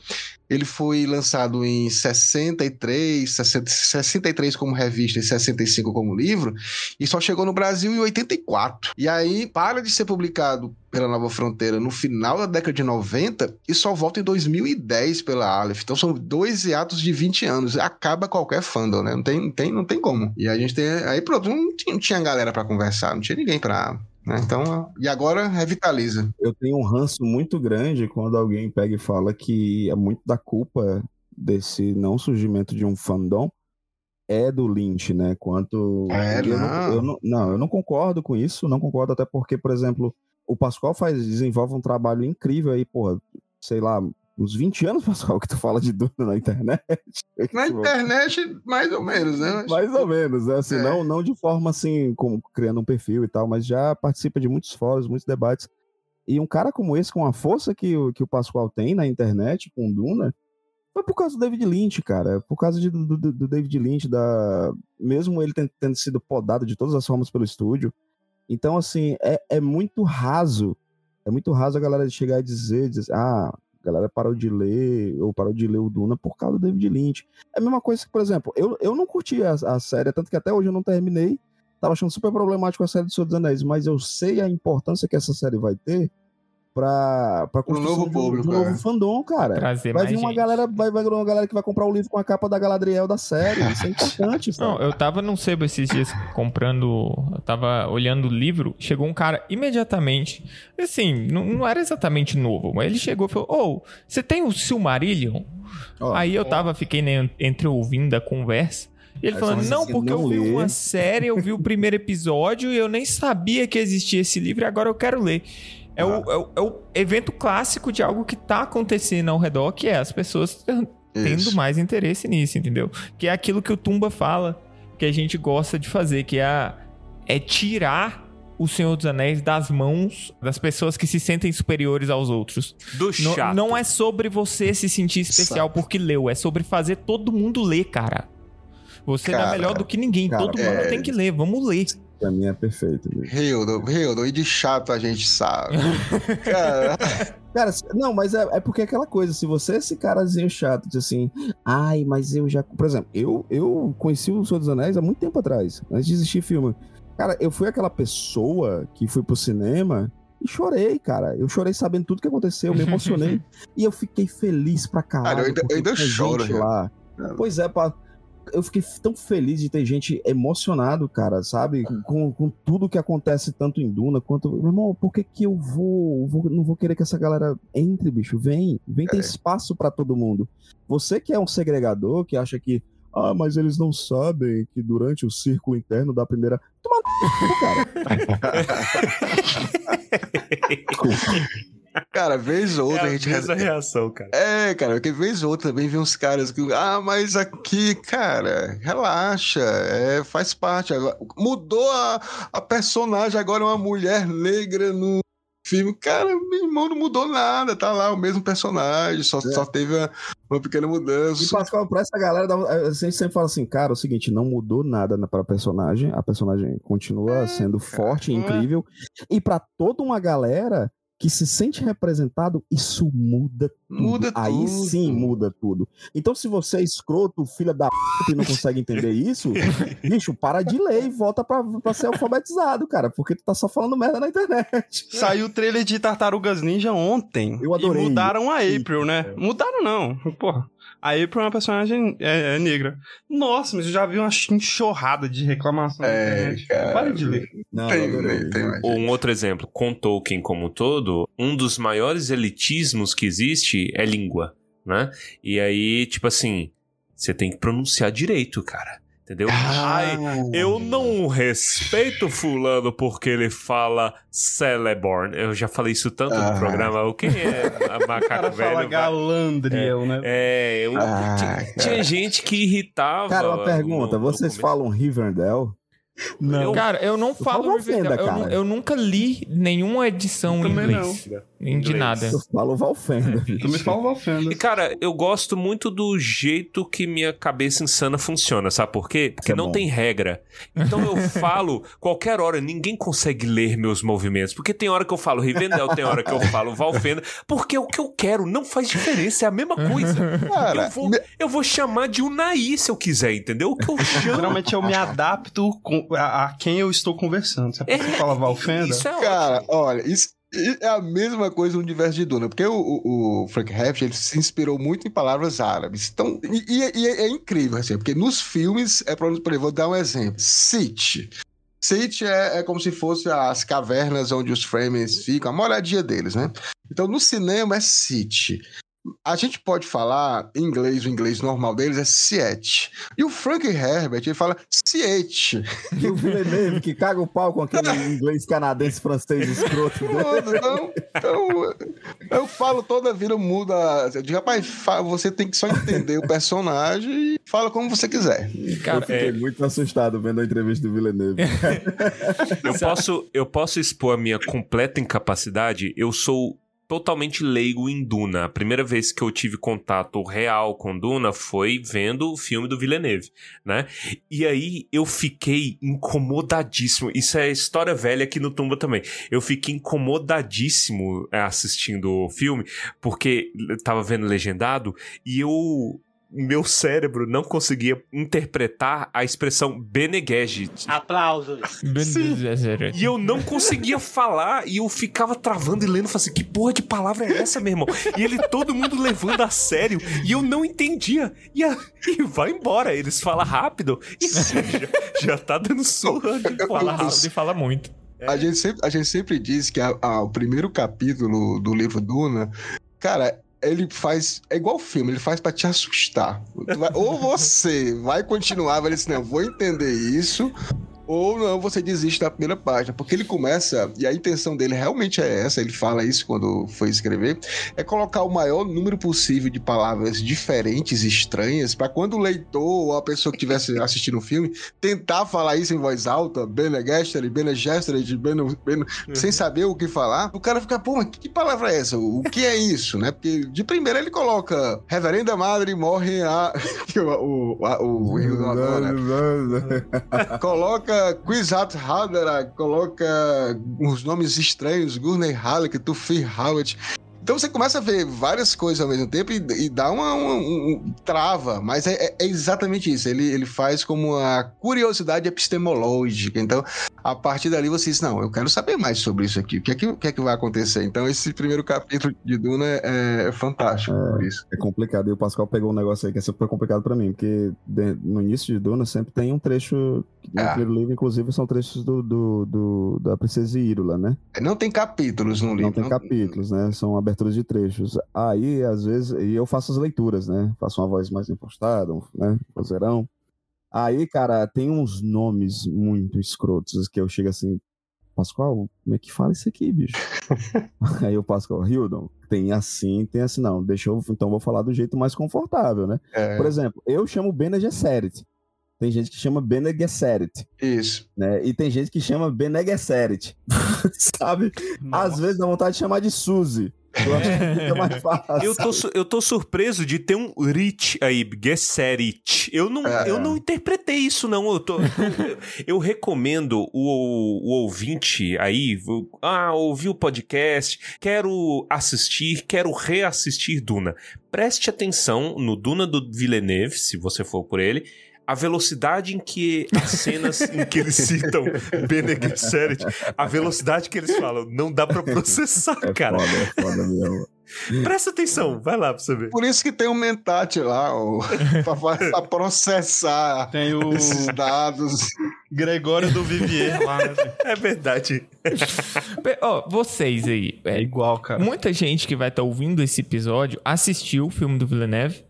ele foi lançado em 63, 60, 63 como revista e 65 como livro, e só chegou no Brasil em 84. E aí para de ser publicado pela Nova Fronteira no final da década de 90 e só volta em 2010 pela Aleph. Então são dois hiatos de 20 anos. Acaba qualquer fandom, né? Não tem, não tem, não tem como. E a gente tem. Aí pronto, não tinha, não tinha galera pra conversar, não tinha ninguém pra. Né? Então, e agora revitaliza. Eu tenho um ranço muito grande quando alguém pega e fala que é muito da culpa desse não surgimento de um fandom é do Lynch, né? Quanto. É, eu não. eu não, não, eu não concordo com isso, não concordo, até porque, por exemplo, o Pascoal faz, desenvolve um trabalho incrível aí, porra, sei lá, uns 20 anos, Pascoal, que tu fala de Duna na internet. Na Tipo, internet, mais ou menos, né? Mais ou menos, né? Assim, É. não, não de forma assim, como criando um perfil e tal, mas já participa de muitos fóruns, muitos debates. E um cara como esse, com a força que, o- que o Pascoal tem na internet, com o Duna, foi por causa do David Lynch, cara. Por causa de- do, do- David Lynch, da... mesmo ele ten- tendo sido podado de todas as formas pelo estúdio. Então, assim, é, é muito raso. É muito raso a galera chegar e dizer, dizer, ah, a galera parou de ler, ou parou de ler o Duna por causa do David Lynch. É a mesma coisa que, por exemplo, eu, eu não curti a, a série, tanto que até hoje eu não terminei. Tava achando super problemático a série do Senhor dos Anéis, mas eu sei a importância que essa série vai ter pra, novo de um- público, de um novo fandom, cara. Trazer Vai vir uma gente. galera, vai, vai uma galera que vai comprar o livro com a capa da Galadriel da série. Isso é importante, sabe? Não, eu tava num sebo esses dias comprando. Eu tava olhando o livro. Chegou um cara imediatamente. Assim, não, não era exatamente novo, mas ele chegou e falou: Ô, você tem o Silmarillion? Ó, Aí eu tava, fiquei né, entre ouvindo a conversa. E ele falando, não, porque eu não vi lê. uma série, eu vi o primeiro episódio e eu nem sabia que existia esse livro e agora eu quero ler. É, o, é, o, é o evento clássico de algo que tá acontecendo ao redor, que é as pessoas tendo Isso. mais interesse nisso, entendeu? Que é aquilo que o Tumba fala, que a gente gosta de fazer, que é, a- é tirar o Senhor dos Anéis das mãos das pessoas que se sentem superiores aos outros. Do Não, chato. não é sobre você se sentir especial porque leu, é sobre fazer todo mundo ler, cara. Você não é Cara, melhor do que ninguém, cara, todo mundo é- tem que ler, vamos ler. Pra mim é perfeito. Hildo, Hildo, e de chato a gente sabe. Cara, Cara, não, mas é, é porque é aquela coisa, se você é esse carazinho chato, de assim, ai, mas eu já. Por exemplo, eu, eu conheci o Senhor dos Anéis há muito tempo atrás, antes de existir filme. Cara, eu fui aquela pessoa que foi pro cinema e chorei, cara. Eu chorei sabendo tudo que aconteceu, me emocionei. e eu fiquei feliz pra caralho. Cara, eu ainda, eu ainda choro, lá. Pois é, pá. Eu fiquei tão feliz de ter gente emocionado, cara, sabe? Com, com tudo que acontece tanto em Duna quanto. Meu irmão, por que que eu vou, vou- Não vou querer que essa galera entre, bicho? Vem. Vem ter É. espaço pra todo mundo. Você que é um segregador, que acha que. Ah, mas eles não sabem que durante o círculo interno da primeira. Toma no cara. Cara, vez ou É outra a a gente mesma reação, cara. É, cara, porque vez ou outra também vem uns caras que. Ah, mas aqui, cara, relaxa, é, faz parte. Agora, mudou a, a personagem, agora é uma mulher negra no filme. Cara, meu irmão não mudou nada, tá lá o mesmo personagem, só, só teve uma, uma pequena E mudança. Pascoal, pra essa galera, dá- a gente sempre fala assim, cara, é o seguinte, não mudou nada na- pra personagem, a personagem continua sendo forte, não é? incrível, e pra toda uma galera que se sente representado, isso muda tudo. Muda Aí tudo. sim muda tudo. Então se você é escroto, filha da p e não consegue entender isso, bicho, para de ler e volta pra, pra ser alfabetizado, cara, porque tu tá só falando merda na internet. Saiu o trailer de Tartarugas Ninja ontem. Eu adorei. E mudaram a April, né? Mudaram não. Porra. A April é uma personagem é, é negra. Nossa, mas eu já vi uma enxurrada de reclamação É, cara. Para de ler. Não, Tem, eu adorei. tem, tem mais. Um outro exemplo, com Tolkien como um todo, um dos maiores elitismos que existe é língua, né? E aí, tipo assim, você tem que pronunciar direito, cara. Entendeu? Ai, eu não respeito fulano porque ele fala Celeborn. Eu já falei isso tanto Ah. no programa. Quem é a O macaco cara velho? fala vai- Galandriel, né? É, eu- Ah, tinha, tinha gente que irritava. Cara, uma pergunta, no- no vocês começo. falam Rivendell? Não. Eu- Cara, eu não falo falo Rivendell. ofenda, eu, cara. eu nunca li nenhuma edição em Também inglês. Nem De Inglês. nada. Eu falo Valfenda. Tu me fala ofenda. E, cara, eu gosto muito do jeito que minha cabeça insana funciona, sabe por quê? Porque é não bom. tem regra. Então eu falo qualquer hora, ninguém consegue ler meus movimentos. Porque tem hora que eu falo Rivendell, tem hora que eu falo Valfenda. Porque é o que eu quero, não faz diferença, é a mesma coisa. Cara, eu, vou, eu vou chamar de Unai se eu quiser, entendeu? O que eu chamo. Geralmente eu me adapto com- a, a quem eu estou conversando. Se a pessoa falava ofenda, Isso é Cara, ótimo. olha, isso é a mesma coisa no universo de Duna, porque o, o- o Frank Herbert ele se inspirou muito em palavras árabes. Então, e, e é- e é, é incrível, assim, porque nos filmes, é por exemplo, vou dar um exemplo: Sit. Sit é, é como se fosse as cavernas onde os Fremen ficam, a moradia deles, né? Então, no cinema é Sit. A gente pode falar em inglês, o inglês normal deles é Siete. E o Frank Herbert, ele fala Siete. E o Villeneuve que caga o pau com aquele inglês canadense francês escroto Então, então, eu falo toda a vida, muda. Eu digo, rapaz, você tem que só entender o personagem e fala como você quiser. Eu Cara, fiquei é- muito assustado vendo a entrevista do Villeneuve. Eu posso, eu posso expor a minha completa incapacidade. Eu sou totalmente leigo em Duna. A primeira vez que eu tive contato real com Duna foi vendo o filme do Villeneuve, né? E aí eu fiquei incomodadíssimo. Isso é história velha aqui no Tumba também. Eu fiquei incomodadíssimo é, assistindo o filme porque tava vendo legendado e eu meu cérebro não conseguia interpretar a expressão Bene Gesserit. Aplausos. E eu não conseguia falar e eu ficava travando e lendo, falando assim, que porra de palavra é essa, meu irmão? E ele, todo mundo levando a sério e eu não entendia. E, a- e vai embora, eles falam rápido e já, já tá dando surra de Fala falar. rápido e fala muito. A, gente sempre, a gente sempre diz que a- a- o primeiro capítulo do livro Duna, cara, ele faz. É igual filme, ele faz pra te assustar. Vai- ou você vai continuar, vai dizer assim, não, vou entender isso. Ou não, você desiste da primeira página. Porque ele começa, e a intenção dele realmente é essa, ele fala isso quando foi escrever, é colocar o maior número possível de palavras diferentes, estranhas, pra quando o leitor ou a pessoa que estivesse assistindo o filme tentar falar isso em voz alta, Bene Gesserit, Bene Gesserit, Bene, Bene, sem saber o que falar, o cara fica, pô, mas que palavra é essa? O que é isso, né? Porque de primeira ele coloca Reverenda Madre morre a... o, o, a- o Rio do Adora. Coloca Quizat Hadera, coloca uns nomes estranhos, Gurney Halleck, Tufi Howard. Então você começa a ver várias coisas ao mesmo tempo e, e dá uma, uma um, trava, mas é, é, é, exatamente isso. Ele, ele faz como a curiosidade epistemológica. Então, a partir dali você diz, não, eu quero saber mais sobre isso aqui. O que é que, o que, é que vai acontecer? Então, esse primeiro capítulo de Duna é, é fantástico é, isso. É complicado. E o Pascal pegou um negócio aí que é super complicado para mim, porque no início de Duna sempre tem um trecho no é. primeiro livro, inclusive, são trechos do, do, do da Princesa Írula, né? Não tem capítulos no livro. Não tem capítulos, né? São aberturas de trechos. Aí, às vezes, e eu faço as leituras, né? Faço uma voz mais impostada, né? Vozeirão. Aí, cara, tem uns nomes muito escrotos que eu chego assim, Pascoal, como é que fala isso aqui, bicho? Aí o Pascoal, Hildon, tem assim, tem assim, não, deixa eu, então vou falar do jeito mais confortável, né? É. Por exemplo, eu chamo Bene Gesserit. Tem gente que chama Bene Gesserit. Isso. Né? E tem gente que chama Bene Gesserit. Sabe? Nossa. Às vezes dá vontade de chamar de Suzy. Eu acho que fica mais fácil. Eu tô, eu tô surpreso de ter um Rich aí, Gesserit. Eu não, é. eu não interpretei isso, não. Eu, tô, eu, eu recomendo o, o ouvinte aí. Ah, ouvi o podcast, quero assistir, quero reassistir Duna. Preste atenção no Duna do Villeneuve, se você for por ele a velocidade em que as cenas em que eles citam Bene Gesserit, a velocidade que eles falam, não dá para processar, é cara. Foda, é foda mesmo. Presta atenção, vai lá pra você ver. Por isso que tem um Mentat lá, ó, pra, pra, processar tem o... esses dados. Gregório do Vivier lá. Né? É verdade. Ó, oh, vocês aí. É, é igual, cara. Muita gente que vai estar tá ouvindo esse episódio assistiu o filme do Villeneuve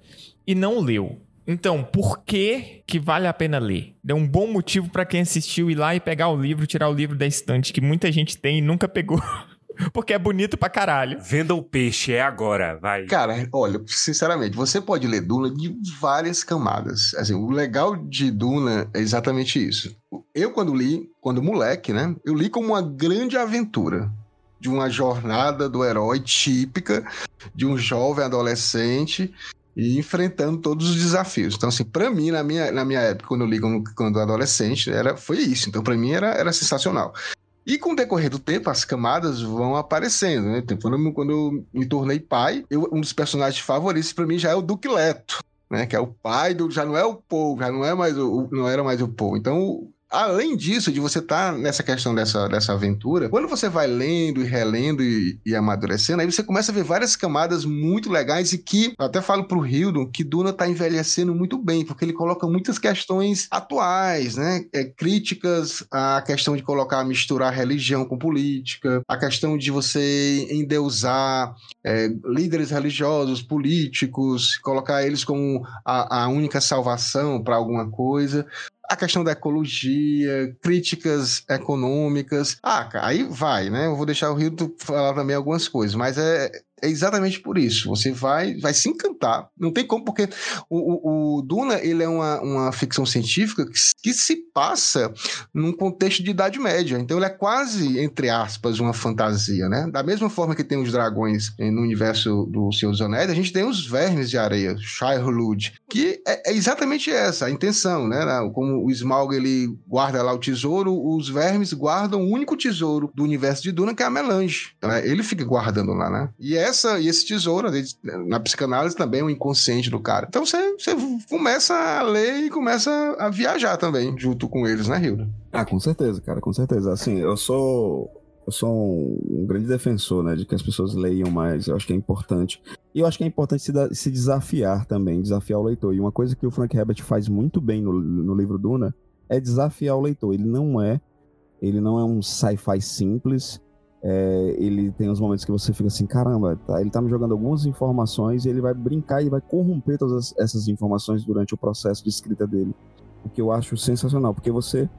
e não leu. Então, por que que vale a pena ler? Deu um bom motivo para quem assistiu ir lá e pegar o livro, tirar o livro da estante que muita gente tem e nunca pegou. Porque é bonito pra caralho. Venda o peixe, é agora, vai. Cara, olha, sinceramente, você pode ler Duna de várias camadas. Assim, o legal de Duna é exatamente isso. Eu, quando li, quando moleque, né? Eu li como uma grande aventura. De uma jornada do herói típica, de um jovem adolescente e enfrentando todos os desafios. Então, assim, para mim, na minha, na minha época, quando eu li quando, quando adolescente, era, foi isso. Então, para mim, era, era sensacional. E com o decorrer do tempo, as camadas vão aparecendo, né? Então, quando, eu, quando eu me tornei pai, eu, um dos personagens favoritos para mim já é o Duque Leto, né? Que é o pai do. Já não é o Paul, já não é mais o. Não era mais o Paul. Então, Além disso, de você estar tá nessa questão dessa, dessa aventura, quando você vai lendo e relendo e, e, amadurecendo, aí você começa a ver várias camadas muito legais e que, eu até falo pro Hildon, que Duna tá envelhecendo muito bem, porque ele coloca muitas questões atuais, né? É, críticas à questão de colocar, misturar religião com política, a questão de você endeusar é, líderes religiosos, políticos, colocar eles como a, a única salvação para alguma coisa a questão da ecologia, críticas econômicas. Ah, aí vai, né? Eu vou deixar o Rio falar também algumas coisas, mas é, é exatamente por isso. Você vai, vai se encantar. Não tem como, porque o, o, o Duna ele é uma, uma ficção científica que, que, se passa num contexto de Idade Média. Então ele é quase, entre aspas, uma fantasia, né? Da mesma forma que tem os dragões no universo do Senhor dos Anéis, a gente tem os vermes de areia, Shire-Lud, que é, é, exatamente essa a intenção, né? Como o Smaug ele guarda lá o tesouro, os vermes guardam o único tesouro do universo de Duna, que é a melange. Então, é, ele fica guardando lá, né? E é essa, e esse tesouro, na psicanálise também é o inconsciente do cara. Então você, você começa a ler e começa a viajar também, junto com eles, né, Hilda? Ah, com certeza, cara, com certeza. Assim, eu sou. Eu sou um, um grande defensor, né, de que as pessoas leiam mais. Eu acho que é importante. E eu acho que é importante se, da, se desafiar também, desafiar o leitor. E uma coisa que o Frank Herbert faz muito bem no, no livro Duna é desafiar o leitor. Ele não é, ele não é um sci-fi simples é, ele tem uns momentos que você fica assim, caramba, tá, ele tá me jogando algumas informações e ele vai brincar e vai corromper todas essas informações durante o processo de escrita dele. O que eu acho sensacional, porque você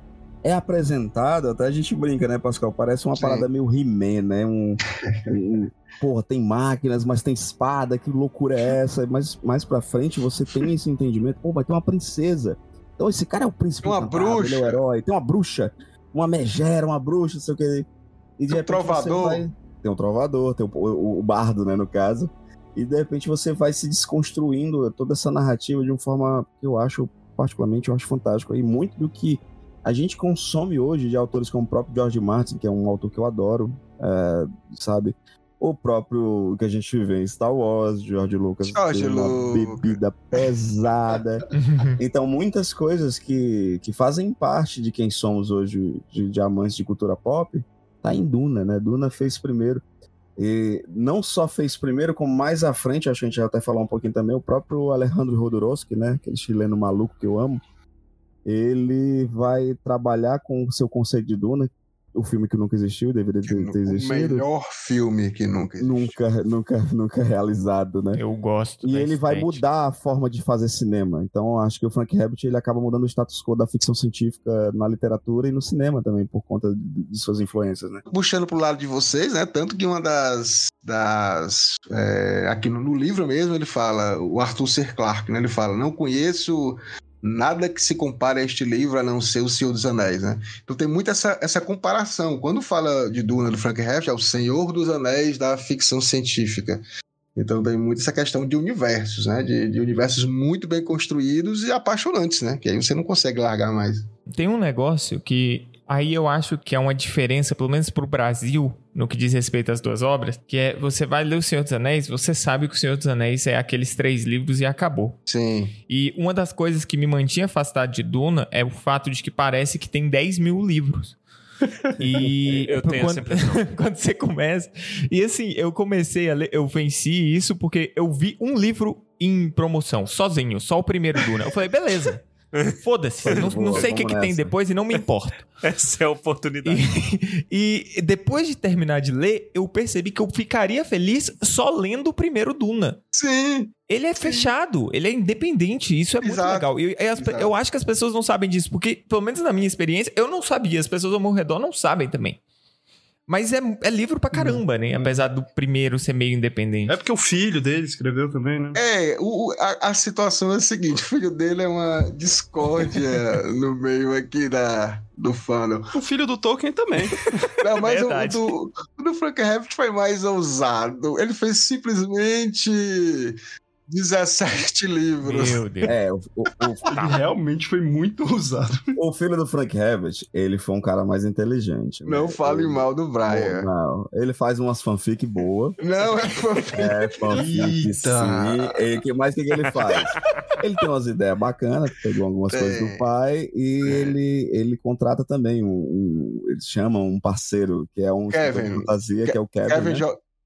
é apresentado, até a gente brinca, né, Pascal? Parece uma Sim. parada meio He-Man, né? Um, um, porra, tem máquinas, mas tem espada, que loucura é essa? Mas mais pra frente você tem esse entendimento, pô, vai ter uma princesa. Então esse cara é o príncipe. Tem uma bruxa. Ele é o herói. Tem uma bruxa, uma megera, uma bruxa, não sei o que. E de tem um trovador. Vai... Tem um trovador, tem o, o, o, bardo, né, no caso. E de repente você vai se desconstruindo toda essa narrativa de uma forma que eu acho, particularmente, eu acho fantástico. E muito do que a gente consome hoje de autores como o próprio George Martin, que é um autor que eu adoro, é, sabe? o próprio que a gente vê em Star Wars, George Lucas, George uma Lucas. bebida pesada. Então, muitas coisas que, que fazem parte de quem somos hoje, de, de amantes de cultura pop, tá em Duna, né? Duna fez primeiro. E não só fez primeiro, como mais à frente, acho que a gente já até falar um pouquinho também, o próprio Alejandro Jodorowsky, né? Aquele chileno maluco que eu amo. Ele vai trabalhar com o seu conceito de Duna, o filme que nunca existiu, deveria ter, ter O existido. melhor filme que nunca existiu. Nunca, nunca, nunca realizado, né? Eu gosto. E ele vai estética. mudar a forma de fazer cinema. Então, acho que o Frank Herbert ele acaba mudando o status quo da ficção científica na literatura e no cinema também, por conta de, de suas influências, né? puxando pro lado de vocês, né? Tanto que uma das. das é, aqui no, no livro mesmo, ele fala, o Arthur C. Clarke, né? Ele fala: Não conheço nada que se compare a este livro a não ser O Senhor dos Anéis, né? Então tem muito essa, essa comparação. Quando fala de Duna do Frank Herbert, é o Senhor dos Anéis da ficção científica. Então tem muito essa questão de universos, né? De, de universos muito bem construídos e apaixonantes, né? Que aí você não consegue largar mais. Tem um negócio que aí eu acho que é uma diferença, pelo menos pro Brasil, no que diz respeito às duas obras, que é você vai ler O Senhor dos Anéis, você sabe que O Senhor dos Anéis é aqueles três livros e acabou. Sim. E uma das coisas que me mantinha afastado de Duna é o fato de que parece que tem 10 mil livros. E Eu tenho essa quando, impressão. quando você começa. E assim, eu comecei a ler, eu venci isso porque eu vi um livro em promoção, sozinho, só o primeiro Duna. Eu falei, beleza. Foda-se, não, não sei o que, que tem depois e não me importo. Essa é a oportunidade. E, e depois de terminar de ler, eu percebi que eu ficaria feliz só lendo o primeiro Duna. Sim. Ele é fechado, ele é independente, isso é muito Exato, legal. E, e pe- exato. eu acho que as pessoas não sabem disso, porque, pelo menos na minha experiência, eu não sabia, as pessoas ao meu redor não sabem também. Mas é, é livro pra caramba, né? Apesar do primeiro ser meio independente. É porque o filho dele escreveu também, né? É, o, a, a situação é a seguinte: o filho dele é uma discórdia no meio aqui da, do fandom. O filho do Tolkien também. Não, mas o, o Verdade. do, o do Frank Herbert foi mais ousado. Ele fez simplesmente 17 livros. Meu Deus. É, o, o- o- Ele realmente foi muito ousado. o filho do Frank Herbert, ele foi um cara mais inteligente. né? Não fale Ele- mal do Brian. Não, ele faz umas fanfic boa. Não, é É, fanfic Eita. sim. E que mais que, que ele faz? Ele tem umas ideias bacanas, pegou algumas Tem. coisas do pai e ele, ele contrata também um, um- Eles chamam um parceiro, que é um Kevin. de fantasia, que é o Kevin. Kevin, né?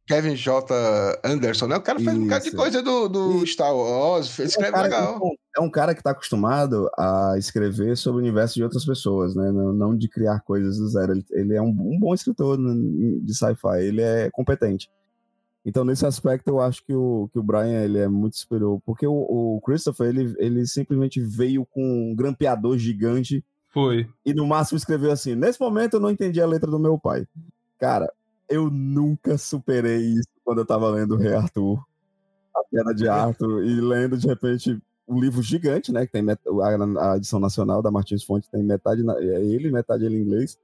Kevin J. Anderson, né? O cara fez um bocado de Isso. coisa do, do Star Wars, fez É um, escreve cara, legal. então, é um cara que está acostumado a escrever sobre o universo de outras pessoas, né? Não, não de criar coisas do zero. Ele, ele é um, um bom escritor né, de sci-fi, ele é competente. Então, nesse aspecto, eu acho que o, que o Brian ele é muito superior, porque o, o Christopher ele, ele simplesmente veio com um grampeador gigante Foi. e no máximo escreveu assim: Nesse momento eu não entendi a letra do meu pai. Cara, eu nunca superei isso quando eu tava lendo o Rei Arthur, a queda de Arthur, e lendo de repente um livro gigante, né? Que tem a, a edição nacional da Martins Fonte tem metade na- é ele, metade ele em inglês.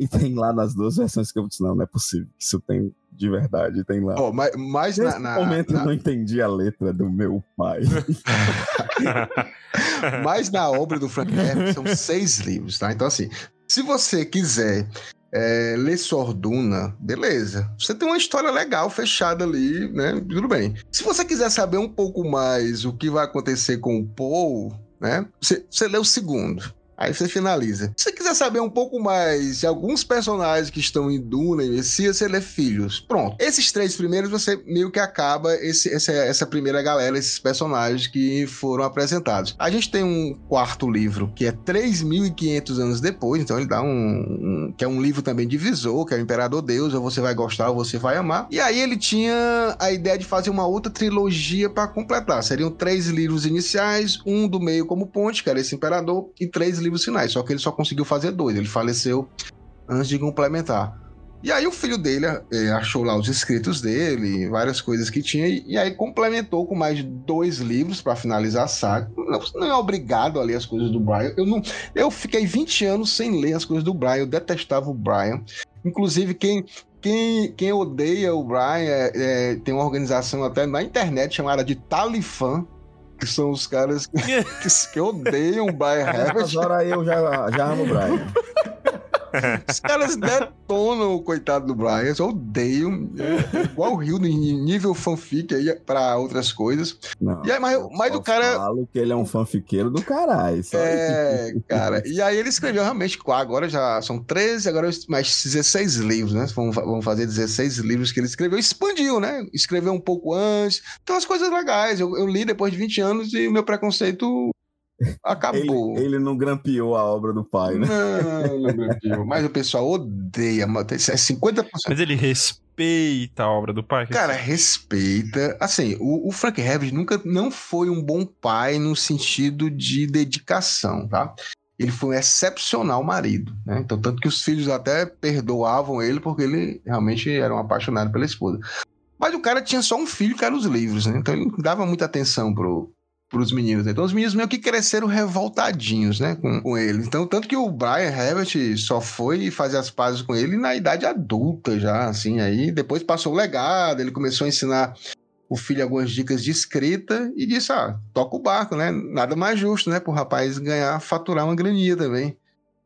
E tem lá nas duas versões que eu disse, não, não é possível. Isso tem de verdade, tem lá. Ó, mas, mas Nesse na, na- momento na- eu não entendi a letra do meu pai. Mas na obra do Frank Herbert são seis livros, tá? Então, assim, se você quiser é, ler Sorduna, beleza. Você tem uma história legal, fechada ali, né? Tudo bem. Se você quiser saber um pouco mais o que vai acontecer com o Paul, né? Você, você lê o segundo. Aí você finaliza. Se você quiser saber um pouco mais de alguns personagens que estão em Duna e Messias, você lê Filhos. Pronto. Esses três primeiros, você meio que acaba esse, essa, essa primeira galera, esses personagens que foram apresentados. A gente tem um quarto livro, que é 3.500 anos depois, então ele dá um, um- que é um livro também divisor, que é o Imperador Deus, ou você vai gostar ou você vai amar. E aí ele tinha a ideia de fazer uma outra trilogia para completar. Seriam três livros iniciais, um do meio como ponte, que era esse Imperador, e três livros finais. Só que ele só conseguiu fazer dois. Ele faleceu antes de complementar. E aí o filho dele eh, achou lá os escritos dele, várias coisas que tinha, e, e aí complementou com mais dois livros para finalizar a saga. Não, não é obrigado a ler as coisas do Brian. Eu, não, eu fiquei 20 anos sem ler as coisas do Brian, eu detestava o Brian. Inclusive, quem, quem, quem odeia o Brian é, é, tem uma organização até na internet chamada de Talifã, que são os caras que, que, que odeiam o Brian Herbert. Nessas horas eu já, já amo o Brian. Os caras detonam o coitado do Brian. Eu odeio. É, igual o Rio, nível fanfic aí pra outras coisas. Não, e aí, mas, mas o cara. Eu falo que ele é um fanfiqueiro do caralho. É, cara. E aí ele escreveu realmente, agora já são 13, agora mais 16 livros, né? Vamos, vamos fazer 16 livros que ele escreveu. Expandiu, né? Escreveu um pouco antes. Então as coisas legais. Eu, eu li depois de 20 anos e o meu preconceito Acabou. Ele, ele, não grampeou a obra do pai, né? Não, não grampeou. Mas o pessoal odeia, é 50%. Mas ele respeita a obra do pai? Cara, respeita. Assim, o, o Frank Herbert nunca não foi um bom pai no sentido de dedicação, tá? Ele foi um excepcional marido, né? Então, tanto que os filhos até perdoavam ele porque ele realmente era um apaixonado pela esposa. Mas o cara tinha só um filho que era os livros, né? Então ele não dava muita atenção pro, para os meninos. Então os meninos meio que cresceram revoltadinhos, né, com, com ele. Então tanto que o Brian Herbert só foi fazer as pazes com ele na idade adulta já, assim, aí depois passou o legado, ele começou a ensinar o filho algumas dicas de escrita e disse, ah, toca o barco, né, nada mais justo, né, pro rapaz ganhar, faturar uma graninha também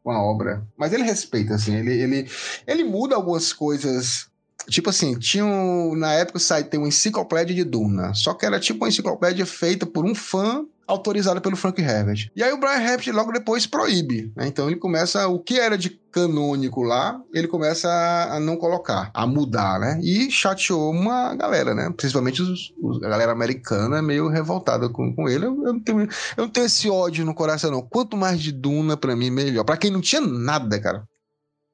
com a obra. Mas ele respeita, assim, ele, ele, ele muda algumas coisas Tipo assim, tinha um, na época saiu tem uma enciclopédia de Duna, só que era tipo uma enciclopédia feita por um fã autorizada pelo Frank Herbert. E aí o Brian Herbert logo depois proíbe, né? Então ele começa o que era de canônico lá, ele começa a, a não colocar, a mudar, né? E chateou uma galera, né? Principalmente os, os, a galera americana meio revoltada com, com ele. Eu, eu, não tenho, eu não tenho esse ódio no coração não. Quanto mais de Duna para mim melhor. Para quem não tinha nada, cara.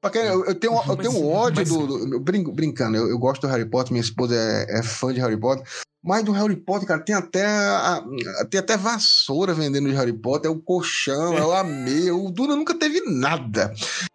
Porque eu, eu tenho, eu tenho ódio mas... do, do. brin, brincando, eu, eu, gosto do Harry Potter, minha esposa é, é, fã de Harry Potter. Mas do Harry Potter, cara, tem até, a, tem até vassoura vendendo de Harry Potter, é o colchão, é o amei. O Duna nunca teve nada.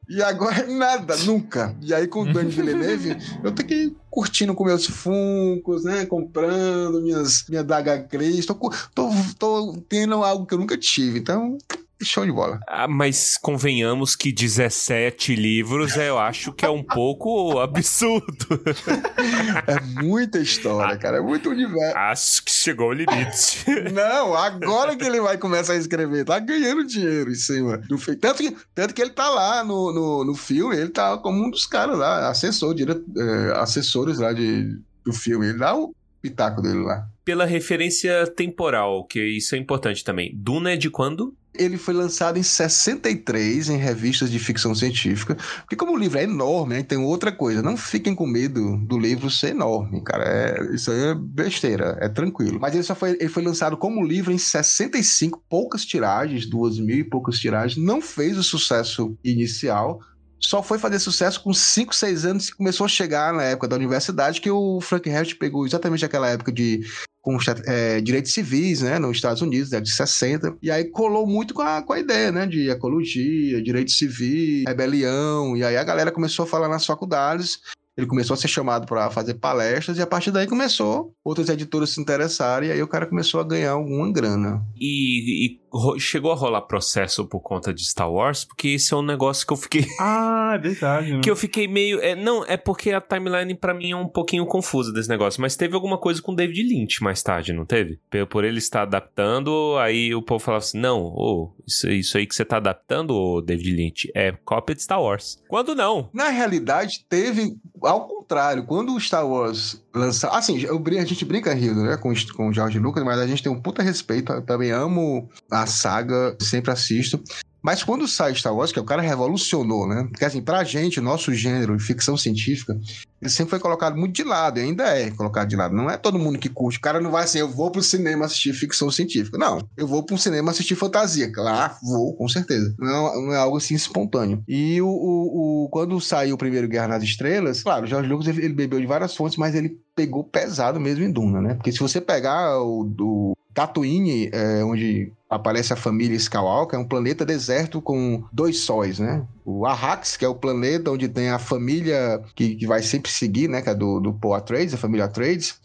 E agora nada, nunca. E aí com o Dani Villeneuve, eu tenho que ir curtindo com meus funcos, né? Comprando minhas, minha Daga Cris. Tô, tô, tô tendo algo que eu nunca tive. Então, Show de bola. Ah, mas convenhamos que 17 livros eu acho que é um pouco absurdo. é muita história, cara. É muito universo. Acho que chegou o limite. Não, agora que ele vai começar a escrever, tá ganhando dinheiro em cima do filme. Tanto que, tanto que ele tá lá no, no, no filme, ele tá como um dos caras lá, assessor, dire, é, assessores lá de, do filme. Ele dá o pitaco dele lá. Pela referência temporal, que isso é importante também. Duna é de quando? Ele foi lançado em 63 em revistas de ficção científica. Porque como o livro é enorme, né, tem outra coisa. Não fiquem com medo do livro ser enorme, cara. É, isso aí é besteira, é tranquilo. Mas ele só foi, ele foi lançado como livro em 65, poucas tiragens, duas mil e poucas tiragens. Não fez o sucesso inicial só foi fazer sucesso com 5, 6 anos que começou a chegar na época da universidade, que o Frank Herbert pegou exatamente aquela época de com é, direitos civis, né, nos Estados Unidos, década de 60, e aí colou muito com a, com a ideia, né, de ecologia, direito civil, rebelião, e aí a galera começou a falar nas faculdades, ele começou a ser chamado para fazer palestras e a partir daí começou outros editores se interessarem e aí o cara começou a ganhar alguma grana. E, e chegou a rolar processo por conta de Star Wars, porque esse é um negócio que eu fiquei. Ah, é verdade. Né? que eu fiquei meio. É, não, é porque a timeline para mim é um pouquinho confusa desse negócio, mas teve alguma coisa com David Lynch mais tarde, não teve? Por ele estar adaptando, aí o povo falava assim: não, oh, isso, isso aí que você tá adaptando, oh, David Lynch, é cópia de Star Wars. Quando não? Na realidade, teve. Ao contrário, quando o Star Wars lançar. Assim, eu, a gente brinca, Rio, né, com, com o George Lucas, mas a gente tem um puta respeito. Eu também amo a saga, sempre assisto. Mas quando sai Star Wars, que o cara revolucionou, né? Porque assim, pra gente, nosso gênero de ficção científica, ele sempre foi colocado muito de lado, e ainda é colocado de lado. Não é todo mundo que curte. O cara não vai assim, eu vou pro cinema assistir ficção científica. Não, eu vou pro cinema assistir fantasia. Claro, vou, com certeza. Não, é, não é algo assim espontâneo. E o, o, o, quando saiu o primeiro Guerra nas Estrelas, claro, o George Lucas ele bebeu de várias fontes, mas ele pegou pesado mesmo em Duna, né? Porque se você pegar o do Tatooine, é, onde aparece a família Skywalker, é um planeta deserto com dois sóis, né? O Arrax, que é o planeta onde tem a família que, que vai sempre seguir, né? Que é do, do Poe Atreides, a família Atreides.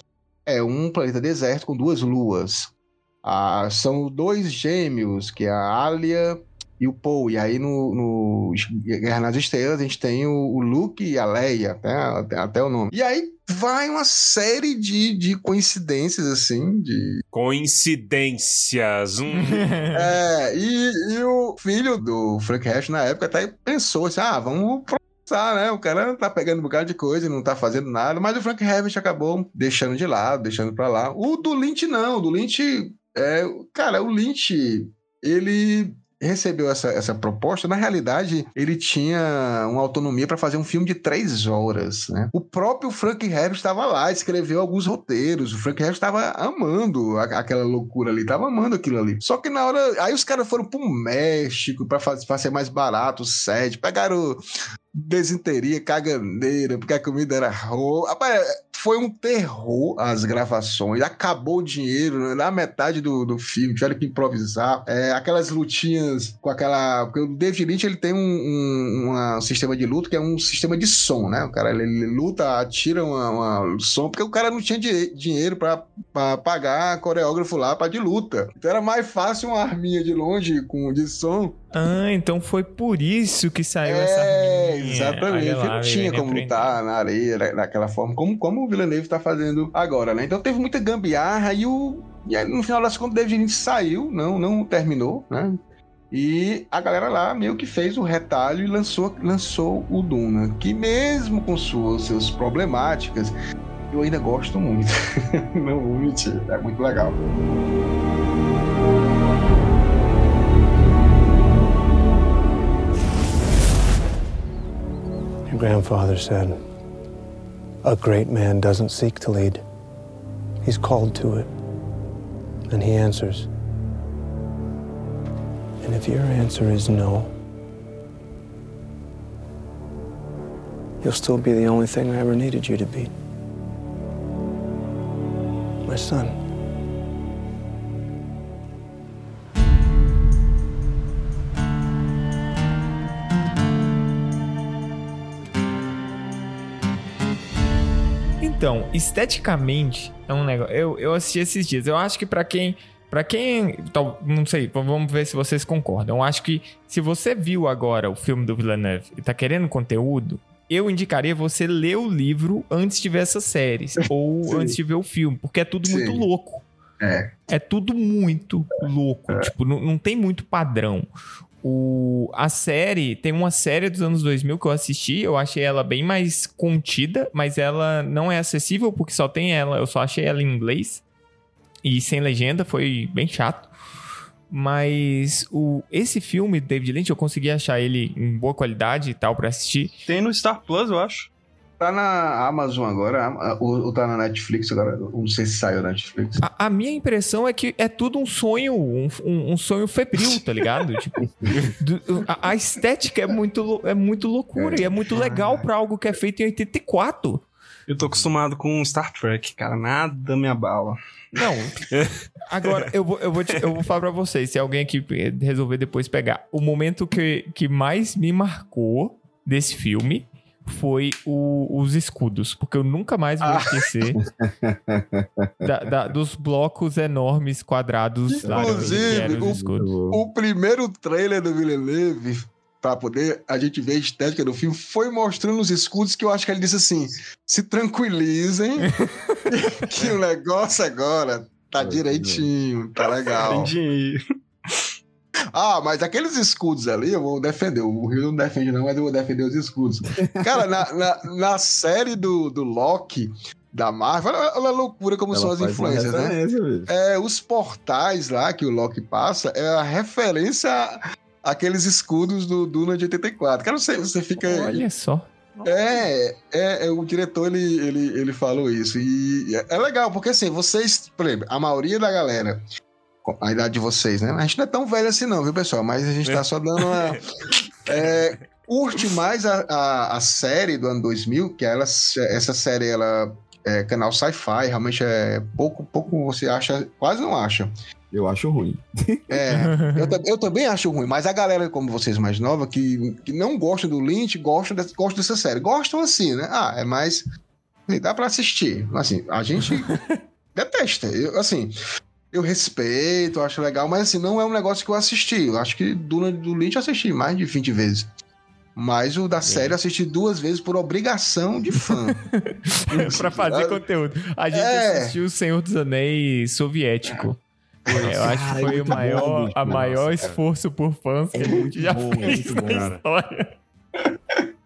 É um planeta deserto com duas luas. Ah, são dois gêmeos, que é a Alia e o Paul. E aí no, no Guerra nas Estrelas a gente tem o, o Luke e a Leia, até, até, até, o nome. E aí vai uma série de, de coincidências, assim, de... Coincidências! Hum. é, e, e, o filho do Frank Hash na época até pensou assim, ah, vamos né? O cara tá pegando um bocado de coisa e não tá fazendo nada, mas o Frank Herbert acabou deixando de lado, deixando pra lá. O do Lynch não, o do Lynch é, cara, o Lynch ele recebeu essa, essa proposta, na realidade, ele tinha uma autonomia para fazer um filme de três horas. Né? O próprio Frank Herbert estava lá, escreveu alguns roteiros. O Frank Herbert estava amando a, aquela loucura ali, estava amando aquilo ali. Só que na hora. Aí os caras foram pro México para fazer mais barato o set, pegaram desinteria, caganeira, porque a comida era roupa. Foi um terror as gravações. Acabou o dinheiro né? na metade do, do filme. Tiveram que improvisar. É, aquelas lutinhas com aquela. Porque o David Lynch ele tem um, um, um, sistema de luta que é um sistema de som, né? O cara ele, ele luta, atira uma, uma, som, porque o cara não tinha di dinheiro para pagar coreógrafo lá para de luta. Então era mais fácil uma arminha de longe com de som ah, então foi por isso que saiu é, essa arminha. Exatamente. Lá, não tinha como lutar na areia daquela forma, como, como o Villeneuve está fazendo agora, né? Então teve muita gambiarra e o. E aí, no final das contas, o David Lynch saiu, não, não terminou, né? E a galera lá meio que fez o retalho e lançou, lançou o Duna, que mesmo com suas, suas problemáticas, eu ainda gosto muito. não vou mentir, é muito legal. Grandfather said, A great man doesn't seek to lead, he's called to it. And he answers. And if your answer is no, you'll still be the only thing I ever needed you to be my son. Então, esteticamente, é um negócio. Eu, eu assisti esses dias. Eu acho que para quem. para quem. Não sei, vamos ver se vocês concordam. Eu acho que se você viu agora o filme do Villeneuve e tá querendo conteúdo, eu indicaria você ler o livro antes de ver essas séries. ou Sim. antes de ver o filme, porque é tudo Sim. muito louco. É. É tudo muito louco. É. Tipo, não, não tem muito padrão. O, a série, tem uma série dos anos 2000 que eu assisti, eu achei ela bem mais contida, mas ela não é acessível porque só tem ela, eu só achei ela em inglês e sem legenda, foi bem chato. Mas o, esse filme, David Lynch, eu consegui achar ele em boa qualidade e tal para assistir. Tem no Star Plus, eu acho. Tá na Amazon agora, ou, ou tá na Netflix agora? Não sei se saiu na Netflix. A, a, minha impressão é que é tudo um sonho, um, um, um sonho febril, tá ligado? tipo, do, a, a, estética é muito, é muito loucura é. e é muito legal para algo que é feito em 84. Eu tô acostumado com Star Trek, cara. Nada me abala. Não. Agora, eu vou, eu, vou te, eu vou falar pra vocês, se alguém aqui resolver depois pegar. O momento que, que mais me marcou desse filme foi o, os escudos, porque eu nunca mais vou ah. esquecer da, da, dos blocos enormes quadrados. Inclusive, o, o, primeiro trailer do Villeneuve, para poder a gente ver a estética do filme, foi mostrando os escudos que eu acho que ele disse assim: se tranquilizem, que o negócio agora tá direitinho, tá legal. Entendi. Ah, mas aqueles escudos ali eu vou defender. O Rio não defende, não, mas eu vou defender os escudos. Cara, na, na, na série do, do Loki, da Marvel, olha, olha a loucura como Ela são as influências, né? É, os portais lá que o Loki passa é a referência àqueles escudos do Duna de 84. Cara, você, você fica. Olha só. É, é, é, o diretor ele, ele, ele falou isso. E é legal, porque assim, vocês, por exemplo, a maioria da galera a idade de vocês, né? A gente não é tão velho assim, não, viu, pessoal? Mas a gente tá só dando uma. É, curte mais a, a, a, série do ano 2000, que ela, essa série, ela é canal sci-fi, realmente é pouco, pouco você acha, quase não acha. Eu acho ruim. É, eu, eu, também acho ruim, mas a galera, como vocês mais nova, que, que não gosta do Lynch, gosta, de, gosta dessa série. Gostam assim, né? Ah, é mais. Dá pra assistir. Assim, a gente detesta. Eu, assim, Eu respeito, eu acho legal, mas assim, não é um negócio que eu assisti. Eu acho que Duna do Lynch eu assisti mais de 20 vezes. Mas o da série eu assisti duas vezes por obrigação de fã. pra fazer conteúdo. A gente É. assistiu O Senhor dos Anéis soviético. Eu acho que é foi o maior, bom, a maior Nossa, esforço por fãs que É a gente muito já bom, é fez muito na bom, cara. história.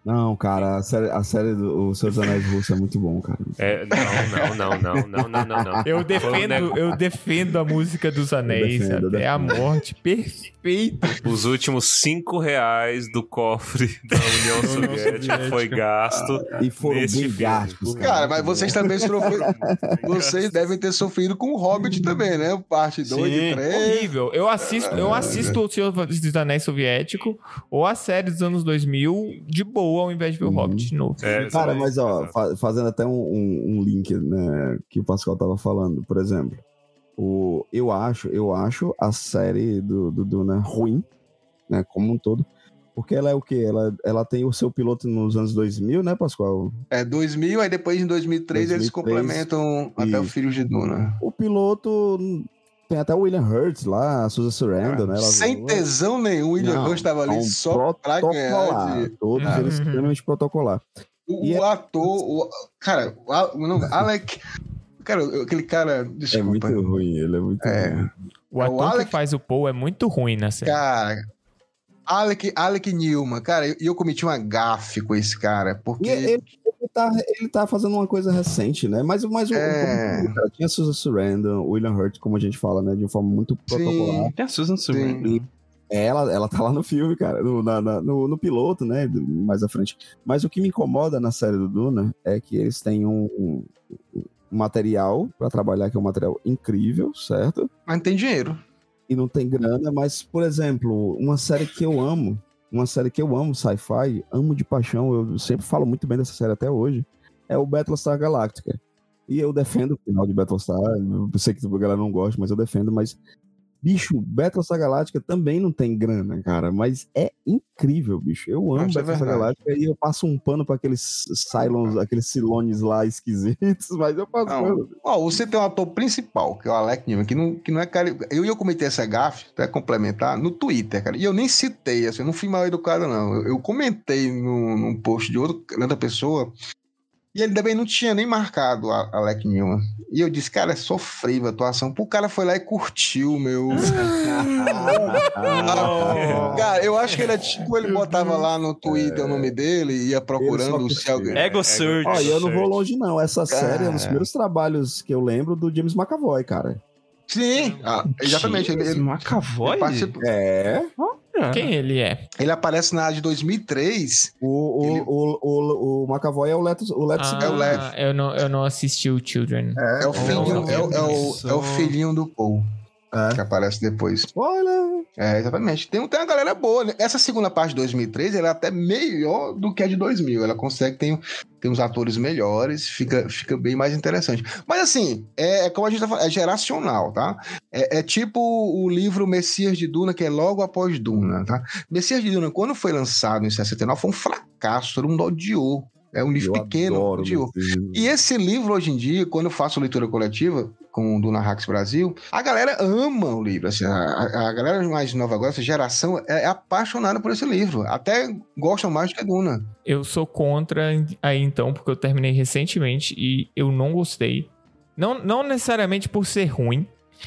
Não, cara, a série, a série do o Senhor dos Anéis Russo é muito bom, cara. É, não, não, não, não, não, não, não, Eu defendo, eu defendo a música dos anéis defendo, até defendo. a morte. Perfeito. Os últimos cinco reais do cofre da União Soviética foi gasto. E foram bem gastos. Cara. cara. mas vocês também sofreram. vocês devem ter sofrido com o Hobbit também, né? Parte 2 e 3. Horrível. Eu assisto, eu é. assisto o Senhor dos Anéis Soviético ou a série dos anos 2000 de boa ao invés de ver o Uhum. Hobbit de novo. É, Cara, mas ó, fa- fazendo até um, um- um link, né, que o Pascoal tava falando, por exemplo, o, eu acho, eu acho a série do, do Duna ruim, né, como um todo, porque ela é o quê? Ela, ela tem o seu piloto nos anos 2000, né, Pascoal? É 2000, aí depois em 2003, eles 2003, complementam até o isso. Filhos de Duna. O piloto tem até o William Hurt lá, a Susan Sarandon, né? ela- Sem tesão nenhum, o William Não, Rush estava ali é um só pra ganhar. protocolar, de- todos Ah. eles extremamente protocolar. O, E o ator, o- cara, o, A- o nome, Alec. Cara, aquele cara. É Desculpa. muito ruim, ele é muito É. ruim. O O ator Alec- que faz o Paul é muito ruim na série. Cara. Alec, Alec Newman, cara, e eu, cometi uma gafe com esse cara, porque. E ele, tá, ele tá fazendo uma coisa recente, né? Mas, mas o, É. como- cara, tinha a Susan Sarandon, o William Hurt, como a gente fala, né? De uma forma muito protocolar. Tem a Susan Sarandon. Ela, ela tá lá no filme, cara, no, na- na- no, no piloto, né? Mais à frente. Mas o que me incomoda na série do Duna é que eles têm um, um- um material pra trabalhar, que é um material incrível, certo? Mas não tem dinheiro. e não tem grana, mas, por exemplo, uma série que eu amo, uma série que eu amo, sci-fi, amo de paixão, eu sempre falo muito bem dessa série até hoje, é o Battlestar Galactica. E eu defendo o final de Battlestar, eu sei que a galera não gosta, mas eu defendo, mas bicho, Battlestar Galactica também não tem grana, cara, mas é incrível, bicho. Eu amo isso é Battlestar verdade. Galactica e eu passo um pano para aqueles Cylons, aqueles Cylones lá esquisitos, mas eu passo Não. pano. Ó, você tem um ator principal, que é o Alec Newman, que não, que não é cara. Eu ia cometer essa gafe, pra complementar, no Twitter, cara. E eu nem citei, assim, eu não fui mal educado, não. Eu, eu comentei num, num post de outro, outra pessoa. E ele também não tinha nem marcado a Alec Newman. E eu disse, cara, é sofrível a atuação. O cara foi lá e curtiu, meu. Ah, Cara, eu acho que ele é tipo, ele botava lá no Twitter o nome dele e ia procurando se alguém. Ego Surge. Ó, e eu não vou longe, não. Essa série é um dos Cara. primeiros trabalhos que eu lembro do James McAvoy, cara. Sim, ah, exatamente. Ele, ele, McAvoy? ele participou- É. Quem ele é? ele aparece na de 2003. O, o, Ele- o, o, o McAvoy é o Leto, o Leto Ah, é o Lev. eu, não, eu não assisti o Children. É o filhinho, não, é, o- é o, é o filhinho do Paul É. que aparece depois. Olha. É, exatamente. Tem, tem uma galera boa. né? Essa segunda parte de 2003 ela é até melhor do que a de 2000. Ela consegue, tem, tem uns atores melhores, fica, fica bem mais interessante. Mas assim, é, é como a gente tá falando, é geracional, tá? É, é tipo o livro Messias de Duna, que é logo após Duna, tá? Messias de Duna, quando foi lançado em 69, foi um fracasso, todo mundo odiou. É um livro Eu pequeno, odiou. E esse livro, hoje em dia, quando eu faço leitura coletiva com o Duna Hacks Brasil, a galera ama o livro. Assim, a, a- galera mais nova agora, essa geração, é, apaixonada por esse livro. Até gostam mais do que a Duna. Eu sou contra aí então, porque eu terminei recentemente e eu não gostei. Não, não necessariamente por ser ruim,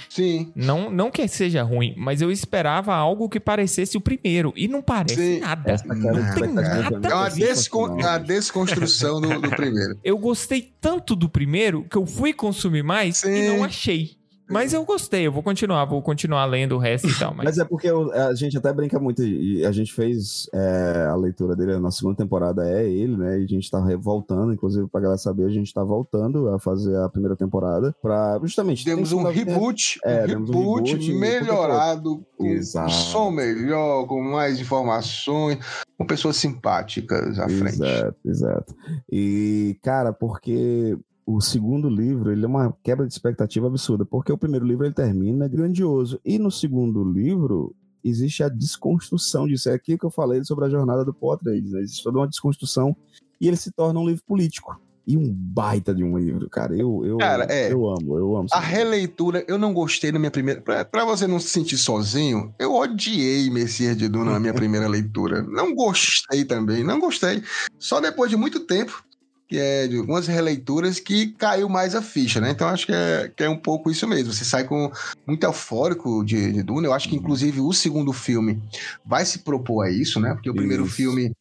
Sim. não, não que seja ruim, mas eu esperava algo que parecesse o primeiro e não parece Sim. nada. Essa cara Não tem nada É uma, descon- sensacional. a desconstrução do, do primeiro. Eu gostei tanto do primeiro que eu fui consumir mais e Sim. não achei. Mas eu gostei, eu vou continuar, vou continuar lendo o resto e tal. Mas, Mas é porque eu- a gente até brinca muito, e a gente fez é, a leitura dele na segunda temporada, é ele, né? E a gente tá voltando, inclusive pra galera saber, a gente tá voltando a fazer a primeira temporada pra justamente. Demos tem um reboot, É, um demos um reboot, reboot, melhorado, com Exato. um som melhor, com mais informações, com pessoas simpáticas à frente. Exato, exato. E, cara, porque o segundo livro, ele é uma quebra de expectativa absurda, porque o primeiro livro ele termina grandioso, e no segundo livro existe a desconstrução disso. É aquilo que eu falei sobre a jornada do Paul Atreides, né? Existe toda uma desconstrução, e ele se torna um livro político. e um baita de um livro, cara. Eu, eu, Cara, é. eu amo, eu amo. A releitura, eu não gostei na minha primeira. Pra, pra você não se sentir sozinho, eu odiei Messias de Duna na minha primeira leitura. Não gostei também, não gostei. Só depois de muito tempo, que é de algumas releituras, que caiu mais a ficha, né? Então acho que é, que é um pouco isso mesmo. Você sai com muito eufórico de, de Duna. Eu acho que, inclusive, o segundo filme vai se propor a isso, né? Porque o primeiro Isso. filme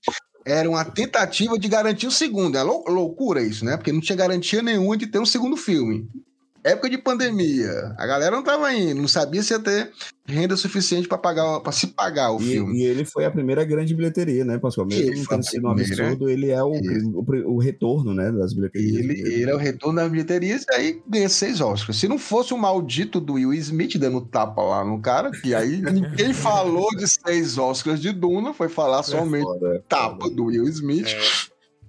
era uma tentativa de garantir o segundo. É lou- loucura isso, né? Porque não tinha garantia nenhuma de ter um segundo filme. Época de pandemia, a galera não tava indo, não sabia se ia ter renda suficiente para pagar, para se pagar o E, filme. e ele foi a primeira grande bilheteria, né, Pascoal? Mesmo Ele a tendo sido um absurdo, ele é o, o, o retorno, né, das bilheterias. Ele, ele é o retorno das bilheterias e aí ganha seis Oscars. Se não fosse o maldito do Will Smith dando tapa lá no cara, que aí ninguém falou de seis Oscars de Duna, foi falar somente Foda. tapa do Will Smith.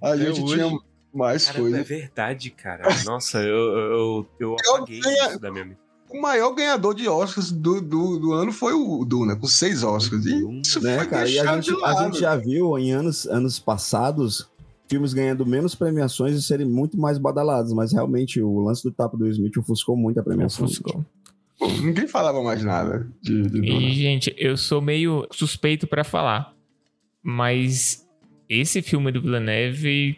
A Até gente hoje. tinha mais Cara, é coisas. verdade, cara. Nossa, eu, eu, eu apaguei tenho- isso da minha mente. O maior ganhador de Oscars do, do, do ano foi o Duna, com seis Oscars. E isso né, foi cara? E a gente, de a lado. gente já viu em anos, anos passados filmes ganhando menos premiações e serem muito mais badalados, mas realmente o lance do tapa do Smith ofuscou muito a premiação. Ofuscou. Pô, Ninguém falava mais nada de, de Duna. E, gente, eu sou meio suspeito pra falar. Mas esse filme do Villeneuve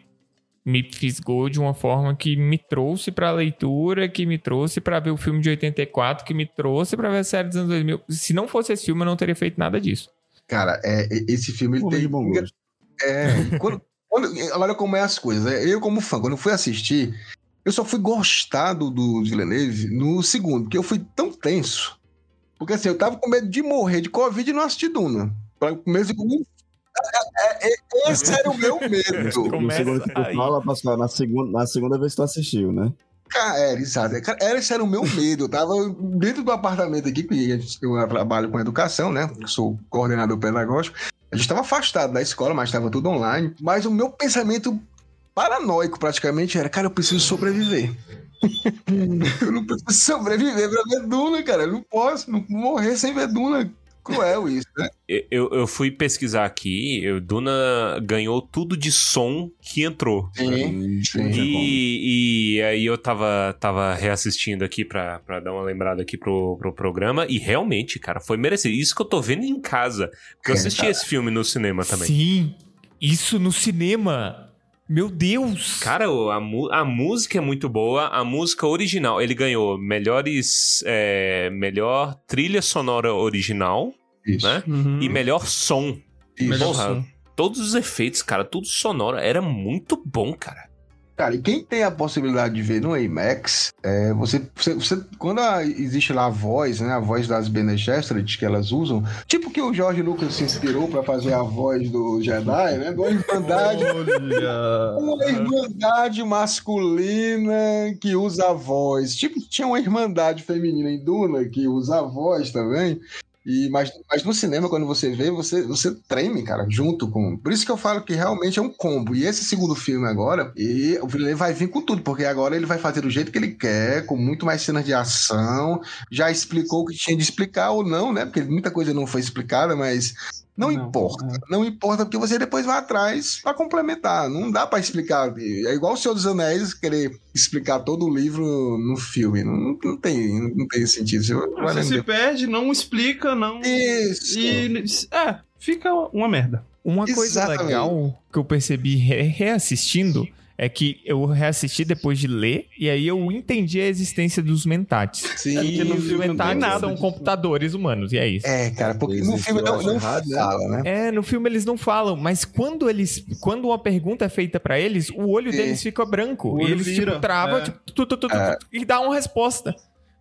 me fisgou de uma forma que me trouxe pra leitura, que me trouxe pra ver o filme de 84, que me trouxe pra ver a série dos anos 2000. Se não fosse esse filme, eu não teria feito nada disso. Cara, é, e- esse filme ele tem. de bom gosto. É, quando, quando, olha como é as coisas. né? Eu, como fã, quando eu fui assistir, eu só fui gostar do, do Villeneuve no segundo, porque eu fui tão tenso. Porque assim, eu tava com medo de morrer de Covid e não assistir Duna. Pra- Com medo de. É, é, é, esse era o meu medo. Começa segundo que tu aí. fala, Pascoal, na segunda, na segunda vez que tu assistiu, né? Cara, era, exato. Cara, era, esse era o meu medo. Eu tava dentro do apartamento aqui, que eu trabalho com educação, né? Eu sou coordenador pedagógico. A gente estava afastado da escola, mas estava tudo online. Mas o meu pensamento paranoico praticamente era, cara, eu preciso sobreviver. eu não preciso sobreviver pra ver Duna, cara. Eu não posso não morrer sem ver Duna. Cruel isso, né? Eu, eu fui pesquisar aqui, o Duna ganhou tudo de som que entrou. Sim, sim. E, e aí eu tava, tava reassistindo aqui pra, pra dar uma lembrada aqui pro, pro programa, e realmente, cara, foi merecido. Isso que eu tô vendo em casa. Porque eu É, assisti esse filme no cinema também. Sim, isso no cinema. Meu Deus! Cara, o- a, a música é muito boa. A música original, ele ganhou melhores. é, melhor trilha sonora original Isso. né? Uhum. e melhor som. isso. Melhor Porra, som. Todos os efeitos, cara, tudo sonoro. Era muito bom, cara. Cara, e quem tem a possibilidade de ver no IMAX, é, você, você, você- quando a- existe lá a voz, né, a voz das Bene Gesserit que elas usam, tipo que o George Lucas se inspirou pra fazer a voz do Jedi, né, uma irmandade, uma irmandade masculina que usa a voz, tipo tinha uma irmandade feminina em Duna que usa a voz também. E, mas, mas no cinema, quando você vê, você, você treme, cara, junto com. Por isso que eu falo que realmente é um combo. E esse segundo filme agora, e o Villeneuve vai vir com tudo, porque agora ele vai fazer do jeito que ele quer, com muito mais cenas de ação. Já explicou o que tinha de explicar ou não, né? Porque muita coisa não foi explicada, mas não, Não, importa. é. Não importa, porque você depois vai atrás pra complementar. Não dá pra explicar. É igual o Senhor dos Anéis querer explicar todo o livro no filme. Não, não tem, não tem sentido. Você Você se perde, não explica, não. Isso. E. É, fica uma merda. Uma coisa Exatamente. legal que eu percebi re- reassistindo é que eu reassisti depois de ler e aí eu entendi a existência dos mentats. Sim. É E porque no os filme não tem mentats nada são computadores humanos, e é isso. É, cara, porque no filme não, não errado, né? fala, né? É, no filme eles não falam, mas quando eles, quando uma pergunta é feita pra eles, o olho deles fica branco e eles tipo travam é. tipo, tu, tu, tu, tu, É. tu, e dá uma resposta.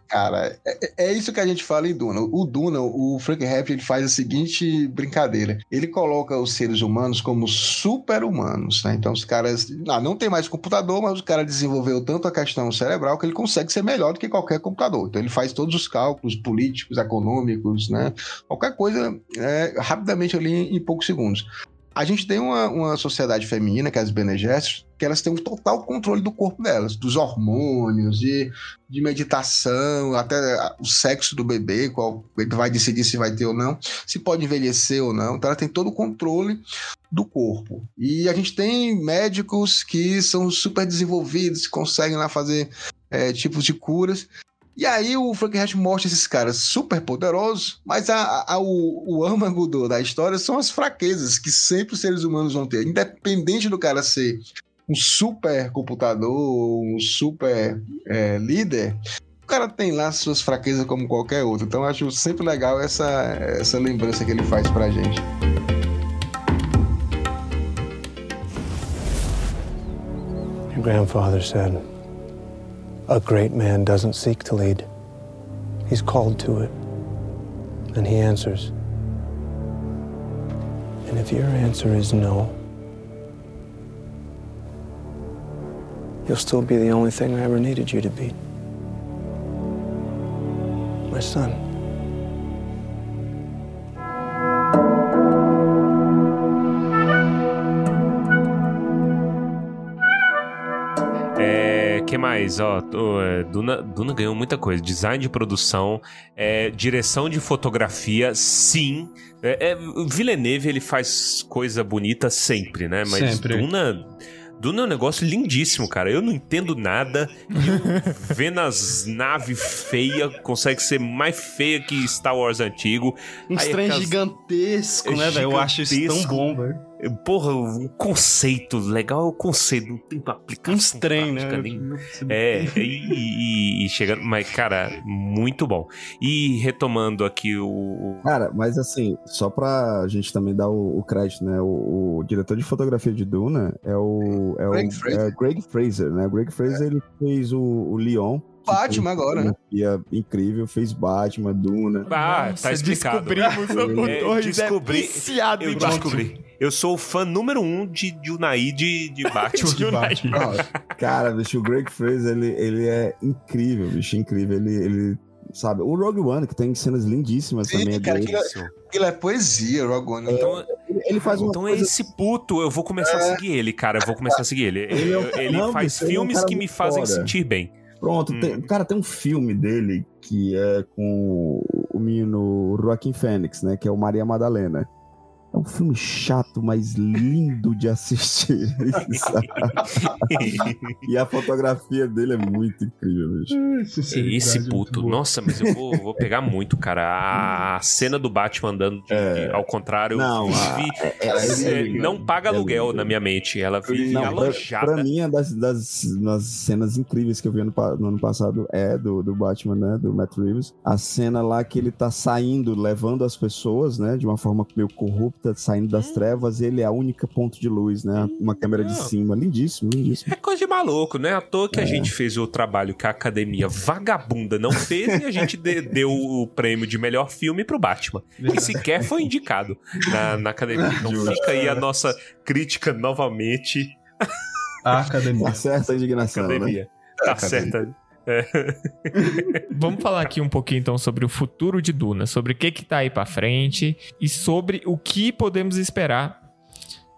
Cara, é, é isso que a gente fala em Duna. O Duna, o Frank Herbert, ele faz a seguinte brincadeira. Ele coloca os seres humanos como super-humanos, né? Então os caras... Ah, não tem mais computador, mas o cara desenvolveu tanto a questão cerebral que ele consegue ser melhor do que qualquer computador. Então ele faz todos os cálculos políticos, econômicos, né? Qualquer coisa é, rapidamente ali em poucos segundos. A gente tem uma, uma sociedade feminina, que é as Bene Gesserit, que elas têm um total controle do corpo delas, dos hormônios, de, de meditação, até o sexo do bebê, qual ele vai decidir se vai ter ou não, se pode envelhecer ou não. Então ela tem todo o controle do corpo. E a gente tem médicos que são super desenvolvidos, conseguem lá fazer é, tipos de curas. E aí o Frankenstein mostra esses caras super poderosos, mas a, a, o, o âmago do, da história são as fraquezas que sempre os seres humanos vão ter. Independente do cara ser um super computador, um super é, líder, o cara tem lá suas fraquezas como qualquer outro. Então acho sempre legal essa, essa lembrança que ele faz pra gente. Your grandfather said, A great man doesn't seek to lead, he's called to it. And he answers. And if your answer is no, you'll still be the only thing I ever needed you to be. My son. Que mais? Ó, é, Duna, Duna ganhou muita coisa. Design de produção, é, direção de fotografia, sim. É, é, Villeneuve, ele faz coisa bonita sempre, né? Mas Sempre. Duna... Duna é um negócio lindíssimo, cara. Eu não entendo nada. E vendo as naves feias, consegue ser mais feia que Star Wars antigo. Um Aí trem aquelas- gigantesco, É né, velho? Eu acho isso tão bom, velho. Porra, o conceito legal é o conceito. Não tem aplicação Uns trem, né? nem- É, e, e, e chegando. Mas, cara, muito bom. E retomando aqui o. Cara, mas assim, só pra gente também dar o, o crédito, né? O, o diretor de fotografia de Duna é o, é Greg o Fraser. é Greg Fraser, né? O Greg Fraser ele fez o, o Leon. Batman agora, né? Incrível, fez Batman, Duna. Ah, Nossa, tá explicado. Descobrimos o É, descobri- é viciado Eu em Batman. descobri. Eu sou o fã número um de, de Unai de, de Batman. De Batman. Ah, Cara, bicho, o Greg Fraser, ele, ele é incrível, bicho, incrível. Ele, ele, sabe, o Rogue One, que tem cenas lindíssimas Sim, também. é cara, dele. aquilo- Aquilo é poesia, Rogue One. Então, Ele, ele faz então é coisa... esse puto, eu vou começar a seguir ele, cara. Eu vou começar a seguir ele. Ele, Ele é não, faz bicho, ele é um filmes cara que me fazem sentir bem. Pronto, Hum. tem, cara, tem um filme dele que é com o menino Joaquim Fênix, né? Que é o Maria Madalena. É um filme chato, mas lindo de assistir. e a fotografia dele é muito incrível, bicho. Esse puto, nossa, mas eu vou, vou pegar muito, cara. A, cena do Batman andando de- É. de- ao contrário, Não, vive, a- é- é- é, é- não paga é aluguel na minha mente. Ela vive Não, pra, alojada. pra mim, é das, das, das cenas incríveis que eu vi no, no ano passado é do, do Batman, né? Do Matt Reeves. A cena lá que ele tá saindo, levando as pessoas, né? De uma forma meio corrupta, saindo Hum. das trevas, e ele é a única ponto de luz, né? Uma câmera de cima. Lindíssimo, lindíssimo. É coisa de maluco, né? À toa que a gente fez o trabalho que a academia vagabunda não fez e a gente de- deu o prêmio de melhor filme pro Batman. Que sequer foi indicado na, na academia. Então fica aí a nossa crítica novamente. A academia. Tá certa a indignação, né? Academia. Tá certa. Vamos falar aqui um pouquinho então sobre o futuro de Duna, sobre o que que tá aí pra frente e sobre o que podemos esperar,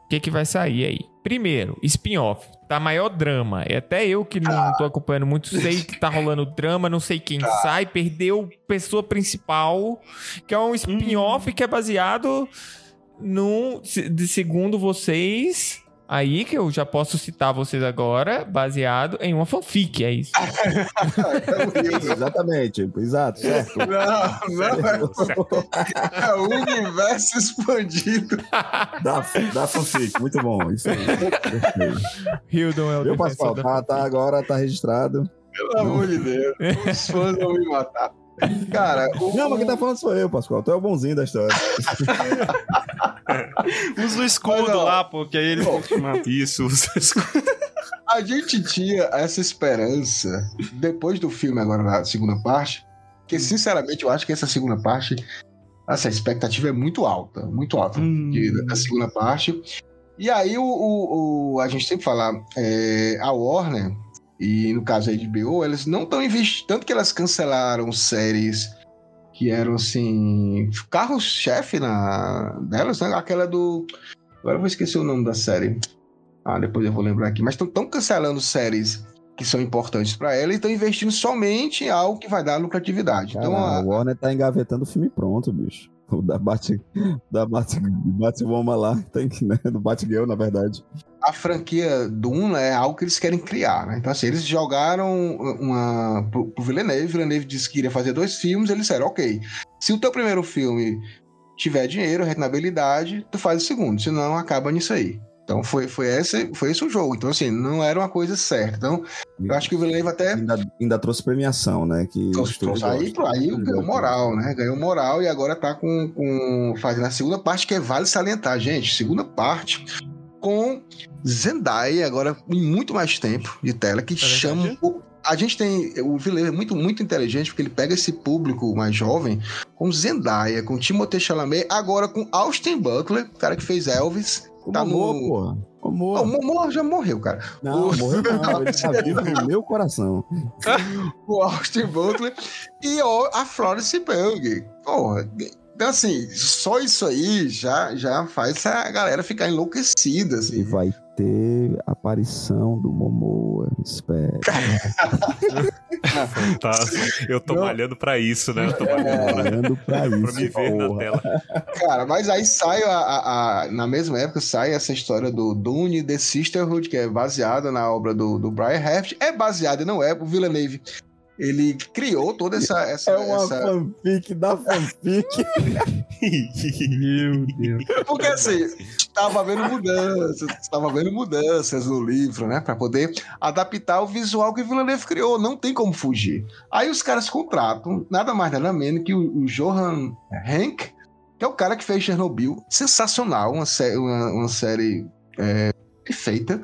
o que que vai sair aí. Primeiro, spin-off. Tá maior drama. É até eu que não tô acompanhando muito, sei que tá rolando drama, não sei quem sai, perdeu pessoa principal, que é um spin-off que é baseado num, de segundo vocês, aí que eu já posso citar vocês agora, baseado em uma fanfic, é isso. Exatamente, exato, certo. Não, não, é o universo expandido. Da, da fanfic, muito bom. Isso aí. Hildon é o Tá, tá, agora tá registrado. Pelo amor de Deus. Os fãs vão me matar. Cara, o, Não, mas quem tá falando sou eu, Pascoal. Tu é o bonzinho da história. Usa o escudo lá, porque aí ele te mata. Isso. a gente tinha essa esperança depois do filme, agora na segunda parte, que sinceramente eu acho que essa segunda parte, essa expectativa é muito alta, muito alta Hum. de- da segunda parte. E aí o, o- o- a gente sempre fala, é, a Warner, e no caso a HBO, elas não estão investindo, tanto que elas cancelaram séries que eram assim, carro-chefe na delas, né? Aquela do. Agora eu vou esquecer o nome da série. Ah, depois eu vou lembrar aqui. Mas estão cancelando séries que são importantes para ela e estão investindo somente em algo que vai dar lucratividade. Cara, Então, a a, Warner tá engavetando o filme pronto, bicho. O da Bate, da Bate, Batwoman lá, tem que, né? Do Batgirl, na verdade. A franquia Duna é algo que eles querem criar, né? Então, assim, eles jogaram uma pro, pro Villeneuve, Villeneuve disse que iria fazer dois filmes, eles disseram, ok, se o teu primeiro filme tiver dinheiro, rentabilidade, tu faz o segundo, senão acaba nisso aí. Então foi, foi, esse, foi esse o jogo. Então, assim, não era uma coisa certa. Então, eu acho que o Villeneuve até. Ainda, ainda trouxe premiação, né? Que trouxe, trouxe. Aí, aí ganhou moral, né? Ganhou moral e agora tá com, com. fazendo a segunda parte, que é vale salientar, gente. Segunda parte com Zendaya, agora em muito mais tempo de tela, que é chama a gente tem. O Villeneuve é muito, muito inteligente, porque ele pega esse público mais jovem com Zendaya, com Timothée Chalamet, agora com Austin Butler, o cara que fez Elvis. O tá Momô, no... porra. Momô. Ah, o Momô já morreu, cara. Não, o... morreu não. Ele tá vivo no meu coração. o Austin Butler e ó, a Florence Pugh. Porra, então, assim, só isso aí já, já faz a galera ficar enlouquecida, assim. E vai ter aparição do Momoa, espero. Fantástico. Eu tô Não. malhando pra isso, né? Eu tô É, malhando pra, Olhando pra isso, pra me ver na porra. tela. Cara, mas aí sai, a, a- a- na mesma época, sai essa história do Dune The Sisterhood, que é baseada na obra do, do Brian Heft. É baseada, não é? O Villeneuve, ele criou toda essa... essa, É uma essa... fanfic da fanfic. Meu Deus. Porque assim, estava havendo mudanças, estava havendo mudanças no livro, né? Pra poder adaptar o visual que o Villeneuve criou. Não tem como fugir. Aí os caras contratam nada mais nada menos que o, o Johan Henk, que é o cara que fez Chernobyl. Sensacional, uma, sé uma, uma série é, perfeita.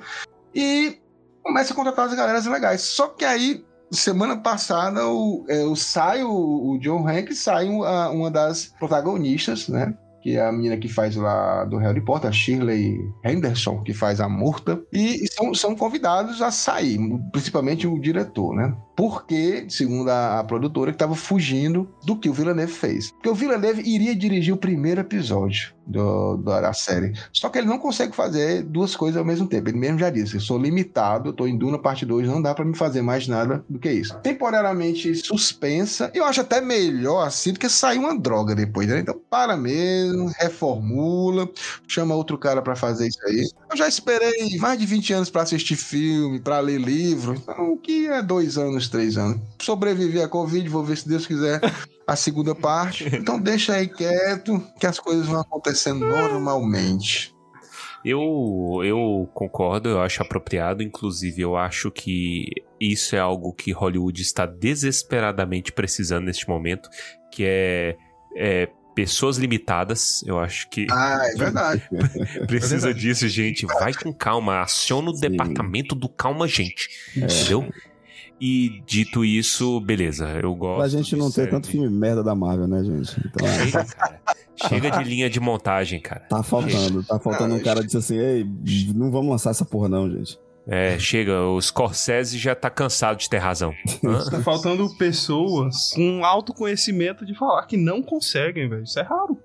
E começa a contratar as galeras legais. Só que aí, semana passada, o, é, o sai o, o John Hank, sai uma, uma das protagonistas, né? Que é a menina que faz lá do Harry Potter, a Shirley Henderson, que faz a Murta. E, e são, são convidados a sair, principalmente o diretor, né? Porque, segundo a, a produtora, que estava fugindo do que o Villeneuve fez. Porque o Villeneuve iria dirigir o primeiro episódio do, da, série. Só que ele não consegue fazer duas coisas ao mesmo tempo. Ele mesmo já disse: eu sou limitado, eu tô em Duna parte 2, não dá pra me fazer mais nada do que isso. Temporariamente suspensa, eu acho até melhor assim do que sair uma droga depois, né? Então para mesmo, reformula, chama outro cara pra fazer isso aí. Eu já esperei mais de 20 anos pra assistir filme, pra ler livro, então o que é dois anos, três anos? Sobrevivi à Covid, vou ver se Deus quiser a segunda parte. Então deixa aí quieto, que as coisas vão acontecendo normalmente. Eu, eu concordo, eu acho apropriado. Inclusive, eu acho que isso é algo que Hollywood está desesperadamente precisando neste momento, que é, é pessoas limitadas. Eu acho que Ah, é verdade. precisa disso, gente. Vai com calma, aciona o Sim. departamento do calma, gente. Entendeu? E dito isso, beleza, eu gosto. Pra gente não ter série. tanto filme merda da Marvel, né, gente? Então, é, Chega, cara. Chega de linha de montagem, cara. tá faltando. Tá faltando um cara que disse assim, ei, não vamos lançar essa porra não, gente. É, chega, o Scorsese já tá cansado de ter razão. Tá faltando pessoas com autoconhecimento de falar que não conseguem, velho. Isso é raro.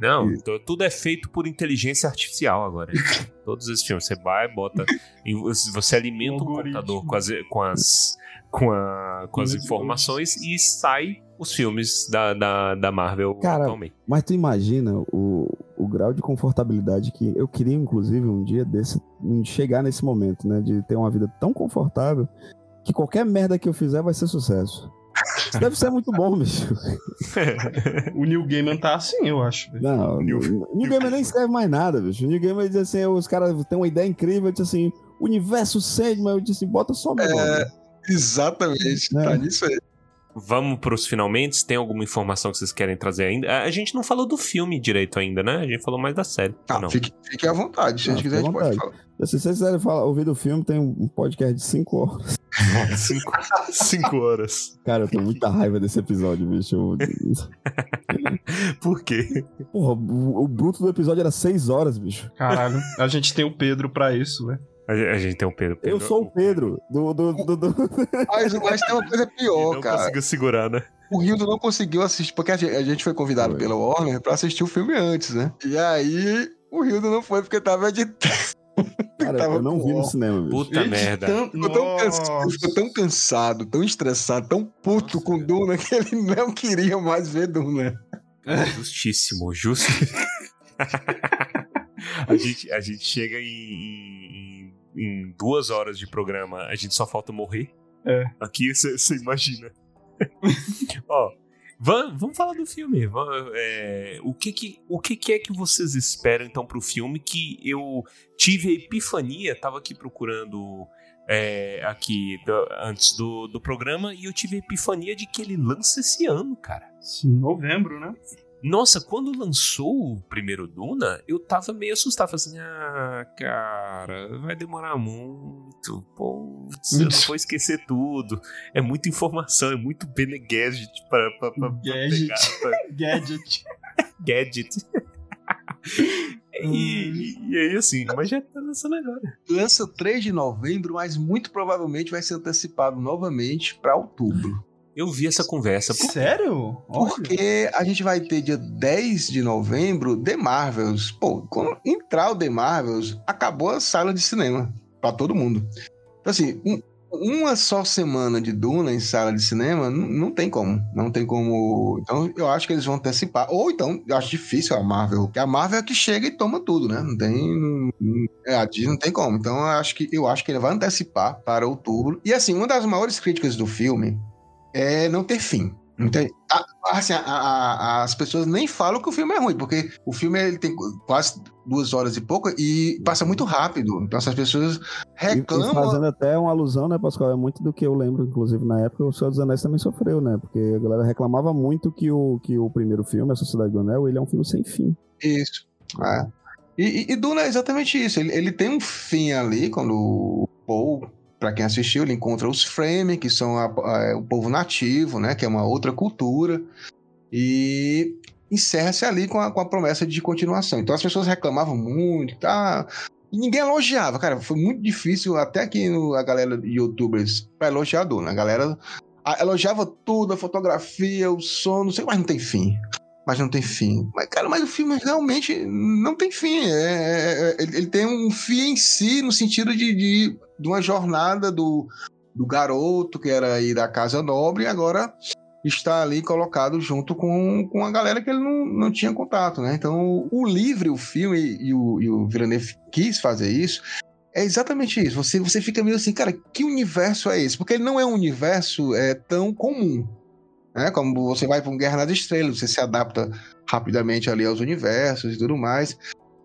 Não, t- tudo é feito por inteligência artificial agora. Todos esses filmes. Você vai, bota. e você alimenta o Algoritmo. computador com as, com as, com a- com as informações e sai os filmes da, da, da Marvel Cara, atualmente. Mas tu imagina o, o grau de confortabilidade que eu queria, inclusive, um dia desse, chegar nesse momento, né? De ter uma vida tão confortável que qualquer merda que eu fizer vai ser sucesso. Isso deve ser muito bom, bicho. O Neil Gaiman tá assim, eu acho. Não, o New Gamer nem escreve mais nada, bicho. O New Gamer diz assim, os caras têm uma ideia incrível, diz assim, universo Sandman, eu disse assim, bota só meu nome. Exatamente, É. tá nisso aí. Vamos pros finalmente. Tem alguma informação que vocês querem trazer ainda? A a gente não falou do filme direito ainda, né? A gente falou mais da série. Ah, não. fique, fique à vontade, se a Não, gente quiser, a gente pode falar. Se vocês quiserem falar, ouvir do filme, tem um podcast de 5 horas. cinco, cinco horas. Cara, eu tô muita raiva desse episódio, bicho. Por quê? Porra, o, o bruto do episódio era 6 horas, bicho. Caralho, a gente tem o Pedro pra isso, velho. A, ge- a gente tem um Pedro. Eu Pedro- sou o Pedro, do. do, do, do- Mas, mas tem uma coisa pior, não cara. conseguiu segurar, né? O Rildo não conseguiu assistir, porque a gente, a gente foi convidado Foi. pela Warner pra assistir o filme antes, né? E aí, o Rildo não foi porque tava editando. Cara, Tava eu não vi no cinema, bicho. Puta merda. Editando- Ficou tão, cansado, Nossa. ficou tão cansado, tão estressado, tão puto com Duna que ele não queria mais ver Duna. Justíssimo, justo. a, gente, a gente chega em, em, em, duas horas de programa, a gente só falta morrer. É. Aqui você imagina. Ó, vamos, vamos falar do filme. Vamos, é, o que, que, o que, que é que vocês esperam então pro filme que eu tive a epifania, tava aqui procurando é, aqui do, antes do, do programa e eu tive a epifania de que ele lança esse ano, cara. Sim, novembro, né? Nossa, quando lançou o primeiro Duna, eu tava meio assustado. Falei assim, ah, cara, vai demorar muito. Putz, eu não vou esquecer tudo. É muita informação, é muito Bene Gadget pra, pra, pra, Gadget. pra pegar. Gadget. Gadget. e, e aí, assim, mas já tá lançando agora. Lança 3 de novembro, mas muito provavelmente vai ser antecipado novamente pra outubro. Eu vi essa conversa. Por... Sério? Porque a gente vai ter dia 10 de novembro The Marvels. Pô, quando entrar o The Marvels, acabou a sala de cinema pra todo mundo. Então, assim, um, uma só semana de Duna em sala de cinema, não, não tem como. Não tem como. Então, eu acho que eles vão antecipar. Ou então, eu acho difícil a Marvel, porque a Marvel é que chega e toma tudo, né? Não tem. É, a Disney não tem como. Então, eu acho que, eu acho que ele vai antecipar para outubro. E, assim, uma das maiores críticas do filme é não ter fim. Então, assim, a, a, as pessoas nem falam que o filme é ruim, porque o filme ele tem quase duas horas e pouco e passa muito rápido. Então, essas pessoas reclamam. E, e fazendo até uma alusão, né, Pascoal? É muito do que eu lembro, inclusive, na época, o Senhor dos Anéis também sofreu, né? Porque a galera reclamava muito que o, que o primeiro filme, A Sociedade do Anel, ele é um filme sem fim. Isso. É. E, e, e Duna é exatamente isso. Ele, ele tem um fim ali, quando o Paul para quem assistiu, ele encontra os Fremen, que são a, a, o povo nativo, né, que é uma outra cultura, e encerra-se ali com a, com a promessa de continuação. Então as pessoas reclamavam muito, tá? E ninguém elogiava, cara. Foi muito difícil, até aqui no, a galera de youtubers, para elogiar a Duna. A galera elogiava tudo, a fotografia, o som, não sei, mas não tem fim. Mas não tem fim. Mas, cara, mas o filme realmente não tem fim. É, é, é ele, ele, tem um fim em si, no sentido de, de de uma jornada do, do garoto que era aí da Casa Nobre e agora está ali colocado junto com, com a galera que ele não, não tinha contato, né? Então, o livro, o filme e o, e o Villeneuve quis fazer isso, é exatamente isso. Você, você fica meio assim, cara, que universo é esse? Porque ele não é um universo é, tão comum. Né? Como você vai para um Guerra nas Estrelas, você se adapta rapidamente ali aos universos e tudo mais.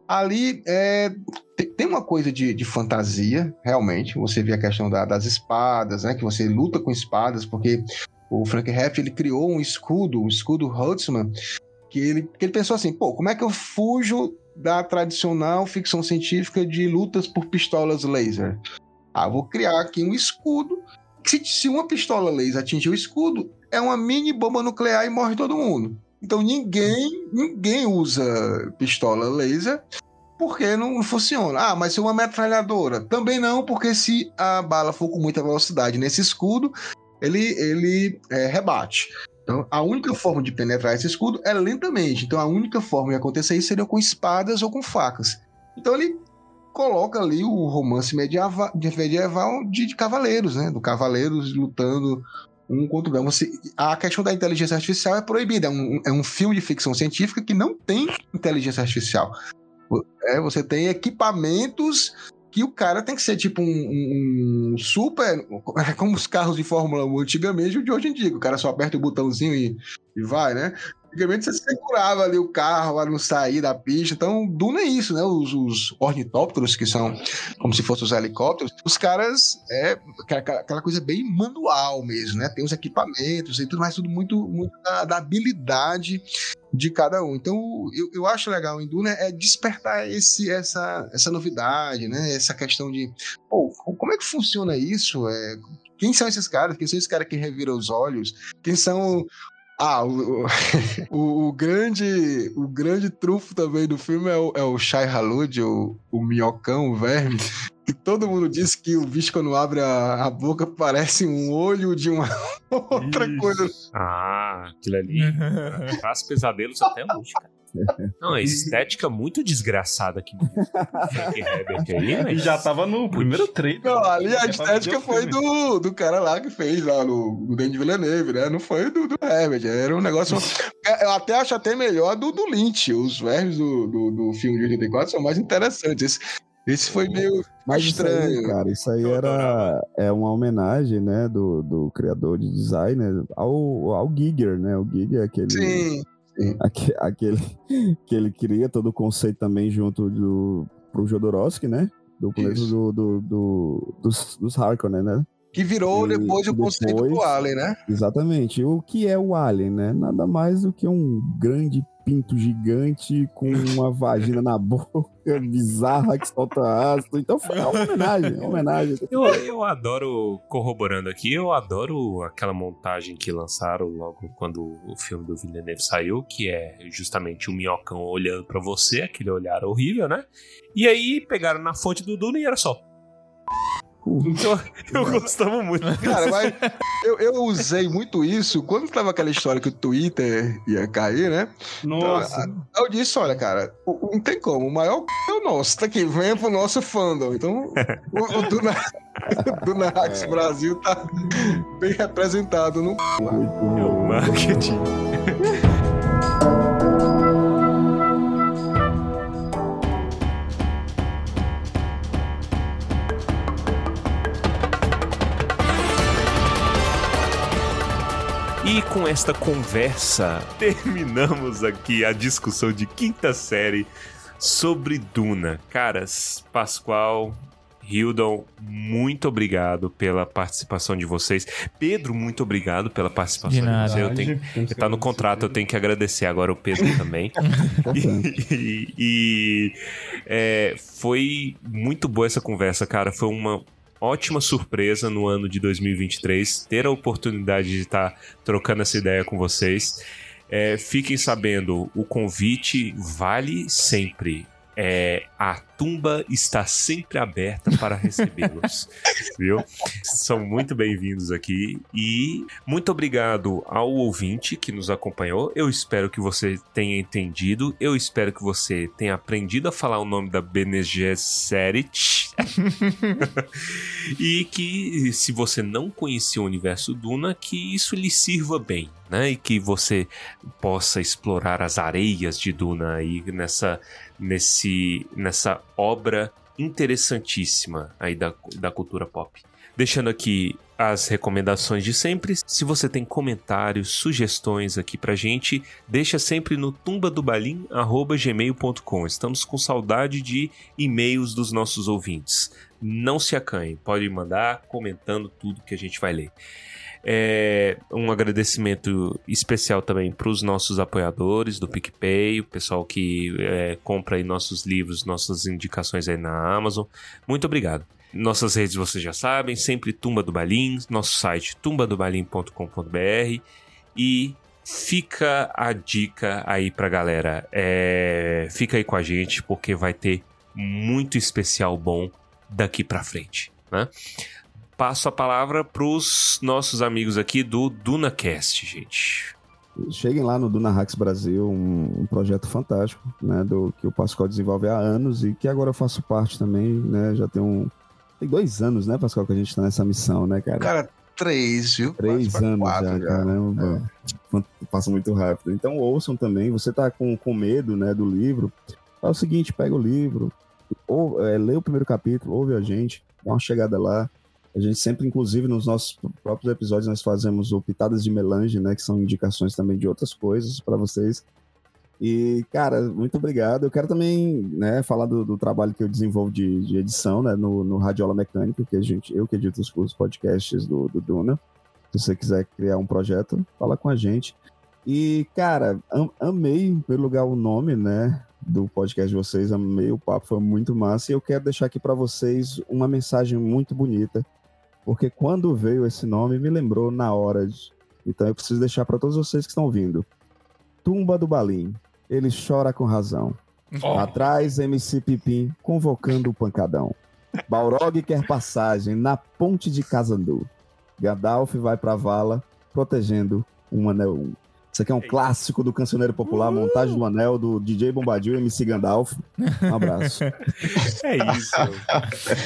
Ali é, tem uma coisa de, de, fantasia, realmente. Você vê a questão da, das espadas, né? Que você luta com espadas, porque o Frank Heft ele criou um escudo, o um escudo Huntsman, que ele, que ele pensou assim: pô, como é que eu fujo da tradicional ficção científica de lutas por pistolas laser? Ah, vou criar aqui um escudo. Se, se uma pistola laser atingir o escudo, é uma mini bomba nuclear e morre todo mundo. Então ninguém, ninguém usa pistola laser porque não funciona. Ah, mas se uma metralhadora? Também não, porque se a bala for com muita velocidade nesse escudo, ele, ele é, rebate. Então, a única forma de penetrar esse escudo é lentamente. Então, a única forma de acontecer isso seria com espadas ou com facas. Então, ele coloca ali o romance medieval, medieval de, de cavaleiros, né? Do cavaleiros lutando um contra o Você, a questão da inteligência artificial é proibida. É um, é um filme de ficção científica que não tem inteligência artificial. É, você tem equipamentos que o cara tem que ser tipo um, um, super. Como os carros de Fórmula 1 antigamente, de hoje em dia. O cara só aperta o botãozinho e, e vai, né? Antigamente você segurava ali o carro para não sair da pista. Então, Duna é isso, né? Os, os ornitópteros, que são como se fossem os helicópteros, os caras é aquela coisa bem manual mesmo, né? Tem os equipamentos e tudo mais, tudo muito, muito da, da habilidade de cada um. Então, eu, eu acho legal em Duna é despertar esse, essa, essa novidade, né? Essa questão de, pô, como é que funciona isso? É, quem são esses caras? Quem são esses caras que reviram os olhos? Quem são ah, o, o, o, grande o grande trufo também do filme é o, é o Shai Halud, o, o minhocão, o verme, que todo mundo diz que o bicho quando abre a, a boca parece um olho de uma outra Isso. coisa. Ah, aquilo ali traz pesadelos até hoje, cara. Não, a estética muito desgraçada aqui do Frank aí, E mas... já tava no primeiro trailer. Não, ali a estética foi do, do cara lá que fez lá no, no Denis Villeneuve, né? Não foi do, do Herbert. Era um negócio. Eu até acho até melhor do, do Lynch. Os vermes do, do, do filme de 84 são mais interessantes. Esse, esse foi meio Mas isso aí, estranho. cara, isso aí era é uma homenagem, né, do, do criador de design né, ao, ao Giger, né? O Giger é aquele, Sim. Aque- aquele que ele cria todo o conceito também junto do pro Jodorowsky, né? Do começo do, do, do- dos, dos Harkonnen, né? Que virou E depois o conceito do depois- Alien, né? Exatamente. O que é o Alien, né? Nada mais do que um grande pinto gigante com uma vagina na boca bizarra que solta ácido. Então foi uma homenagem, uma homenagem. Eu, eu adoro, corroborando aqui, eu adoro aquela montagem que lançaram logo quando o filme do Villeneuve saiu, que é justamente o minhocão olhando pra você, aquele olhar horrível, né? E aí pegaram na fonte do Duna e era só. Então, eu gostava muito. Cara, mas eu, eu usei muito isso quando tava aquela história que o Twitter ia cair, né? Nossa. Eu disse, olha, cara, não tem como, o maior c... é o nosso, tá aqui, venha pro nosso fandom. Então, o, o Duna, Duna Hacks Brasil tá bem representado no. Muito É o marketing. E com esta conversa, terminamos aqui a discussão de quinta série sobre Duna. Caras, Pascoal, Hildon, muito obrigado pela participação de vocês. Pedro, muito obrigado pela participação De de, nada. vocês. Eu tenho, tá no contrato, eu tenho que agradecer agora o Pedro também. e e, é, foi muito boa essa conversa, cara. Foi uma ótima surpresa no ano de 2023 ter a oportunidade de estar trocando essa ideia com vocês. É, fiquem sabendo, o convite vale sempre. É, a tumba está sempre aberta para recebê-los, viu? São muito bem-vindos aqui e muito obrigado ao ouvinte que nos acompanhou. Eu espero que você tenha entendido. Eu espero que você tenha aprendido a falar o nome da Bene Gesserit. e que se você não conhecia o universo Duna, que isso lhe sirva bem, né? E que você possa explorar as areias de Duna aí nessa nesse nessa obra interessantíssima aí da, da cultura pop. Deixando aqui as recomendações de sempre. Se você tem comentários, sugestões aqui pra gente, deixa sempre no tumbadobalim@gmail.com. Estamos com saudade de e-mails dos nossos ouvintes. Não se acanhe, pode mandar comentando tudo que a gente vai ler. É, um agradecimento especial também para os nossos apoiadores do PicPay, o pessoal que é, compra aí nossos livros, nossas indicações aí na Amazon. Muito obrigado. Nossas redes vocês já sabem, sempre Tumba do Balim, nosso site tumbadobalim.com.br e fica a dica aí pra galera. É, fica aí com a gente porque vai ter muito especial bom daqui pra frente, né? Passo a palavra pros nossos amigos aqui do DunaCast, gente. Cheguem lá no Duna Hacks Brasil, um, um projeto fantástico, né, do que o Pascoal desenvolve há anos e que agora eu faço parte também, né, já tem um tem dois anos, né, Pascoal, que a gente tá nessa missão, né, cara? Cara, três, viu? Três anos quatro já, caramba. Passa muito rápido. Então ouçam também. Você tá com, com medo, né, do livro. Faz o seguinte, pega o livro, ou, é, lê o primeiro capítulo, ouve a gente, dá uma chegada lá. A gente sempre, inclusive, nos nossos próprios episódios, nós fazemos o Pitadas de Melange, né, que são indicações também de outras coisas para vocês. E, cara, muito obrigado. Eu quero também né, falar do, do trabalho que eu desenvolvo de, de edição né, no, no Radiola Mecânica, que a gente, eu que edito os, os podcasts do, do Duna. Se você quiser criar um projeto, fala com a gente. E, cara, am, amei, em primeiro lugar, o nome, né? Do podcast de vocês, amei o papo, foi muito massa. E eu quero deixar aqui para vocês uma mensagem muito bonita, porque quando veio esse nome, me lembrou na hora. De... Então eu preciso deixar para todos vocês que estão ouvindo. Tumba do Balim, ele chora com razão. Atrás, MC Pipim convocando o pancadão. Balrog quer passagem na ponte de Casandu. Gandalf vai pra vala protegendo um anel. Isso aqui é um clássico do cancioneiro popular, montagem do anel do DJ Bombadil e MC Gandalf. Um abraço. É isso.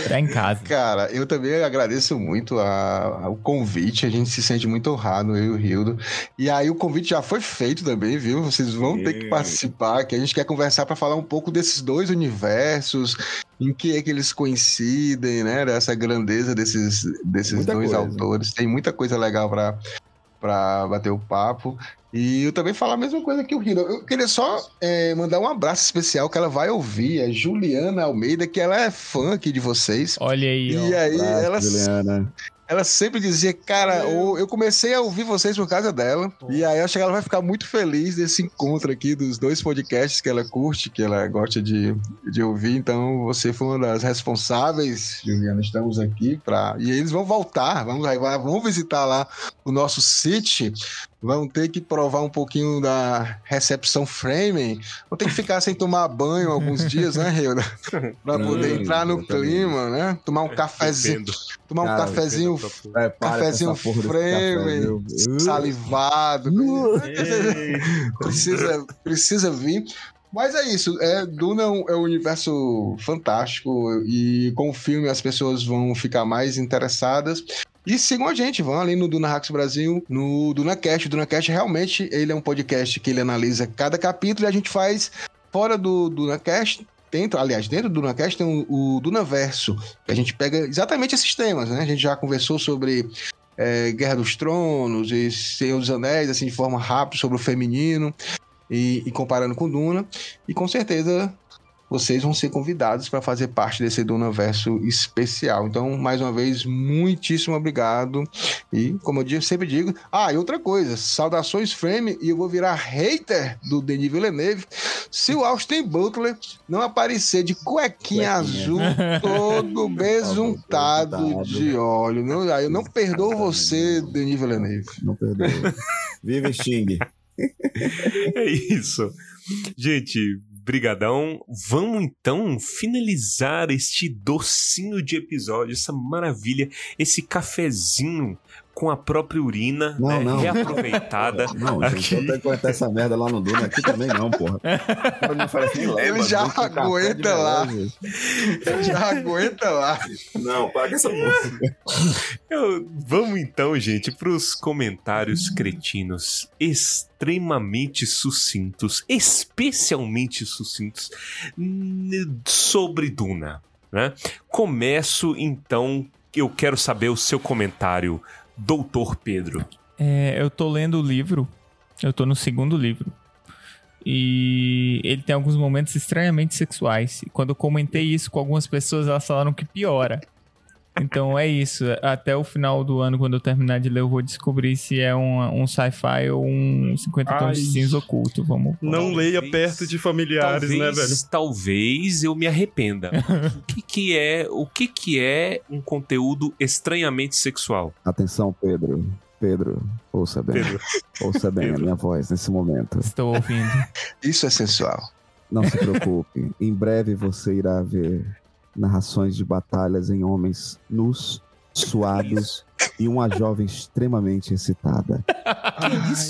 Tá em casa. Cara, eu também agradeço muito a, a- o convite. A gente se sente muito honrado, eu e o Rildo. E aí o convite já foi feito também, viu? Vocês vão ter que participar, que a gente quer conversar para falar um pouco desses dois universos, em que é que eles coincidem, né? Dessa grandeza desses, desses Muita dois coisa. autores. Tem muita coisa legal para para bater o papo. E eu também falar a mesma coisa que o Rildo. Eu queria só é, mandar um abraço especial que ela vai ouvir, é Juliana Almeida, que ela é fã aqui de vocês. Olha aí, E ó. aí, Abraço, ela, Juliana. Ela sempre dizia, cara, eu comecei a ouvir vocês por causa dela. E aí, eu acho que ela vai ficar muito feliz desse encontro aqui dos dois podcasts que ela curte, que ela gosta de, de ouvir. Então, você foi uma das responsáveis, Juliana. Estamos aqui para. E eles vão voltar, vamos, vão visitar lá o nosso site. Vão ter que provar um pouquinho da recepção framing. Vão ter que ficar sem tomar banho alguns dias, né, Hilda? Pra poder Sim, entrar no clima, né? Tomar um cafezinho, Bebendo. tomar um Cara, cafezinho Cafezinho café, frame, viu? salivado. precisa, precisa vir. Mas é isso, é, Duna é é um universo fantástico e com o filme as pessoas vão ficar mais interessadas. E sigam a gente, vão ali no Duna Hacks Brasil, no DunaCast. O DunaCast realmente ele é um podcast que ele analisa cada capítulo e a gente faz fora do DunaCast. Dentro, aliás, dentro do DunaCast tem o, o Dunaverso, que a gente pega exatamente esses temas, né? A gente já conversou sobre é, Guerra dos Tronos e Senhor dos Anéis, assim, de forma rápida, sobre o feminino e, e comparando com Duna. E com certeza vocês vão ser convidados para fazer parte desse Duna Verso especial. Então, mais uma vez, muitíssimo obrigado. E, como eu sempre digo, ah, e outra coisa, saudações Frame, e eu vou virar hater do Denis Villeneuve se o Austin Butler não aparecer de cuequinha, Cuequinha. azul, todo besuntado besuntado. de óleo. Não, eu não perdoo você, Denis Villeneuve. Não perdoe. Viva Sting. É isso. Gente, brigadão. Vamos então finalizar este docinho de episódio, essa maravilha, esse cafezinho com a própria urina Não, né, não. reaproveitada. Não, Aqui. gente, que contar essa merda lá no Duna. Aqui também não, porra. Não oferece nem Ele já aguenta lá. melose. Já aguenta lá. Não, paga essa música. Eu- vamos então, gente, para os comentários cretinos extremamente sucintos, especialmente sucintos sobre Duna, né? Começo então, eu quero saber o seu comentário, Doutor Pedro. É, eu tô lendo o livro. Eu tô no segundo livro. E ele tem alguns momentos estranhamente sexuais. E quando eu comentei isso com algumas pessoas, elas falaram que piora. Então é isso. Até o final do ano, quando eu terminar de ler, eu vou descobrir se é um, um sci-fi ou um 50 tons de cinza oculto. Vamos. Não Talvez- leia perto de familiares, talvez, né, velho? talvez eu me arrependa. o que, que é, o que que é um conteúdo estranhamente sexual? Atenção, Pedro. Pedro, ouça bem. Pedro. Ouça bem a Pedro. minha voz nesse momento. Estou ouvindo. Isso é sensual. Não se preocupe. em breve você irá ver narrações de batalhas em homens nus, suados e uma jovem extremamente excitada.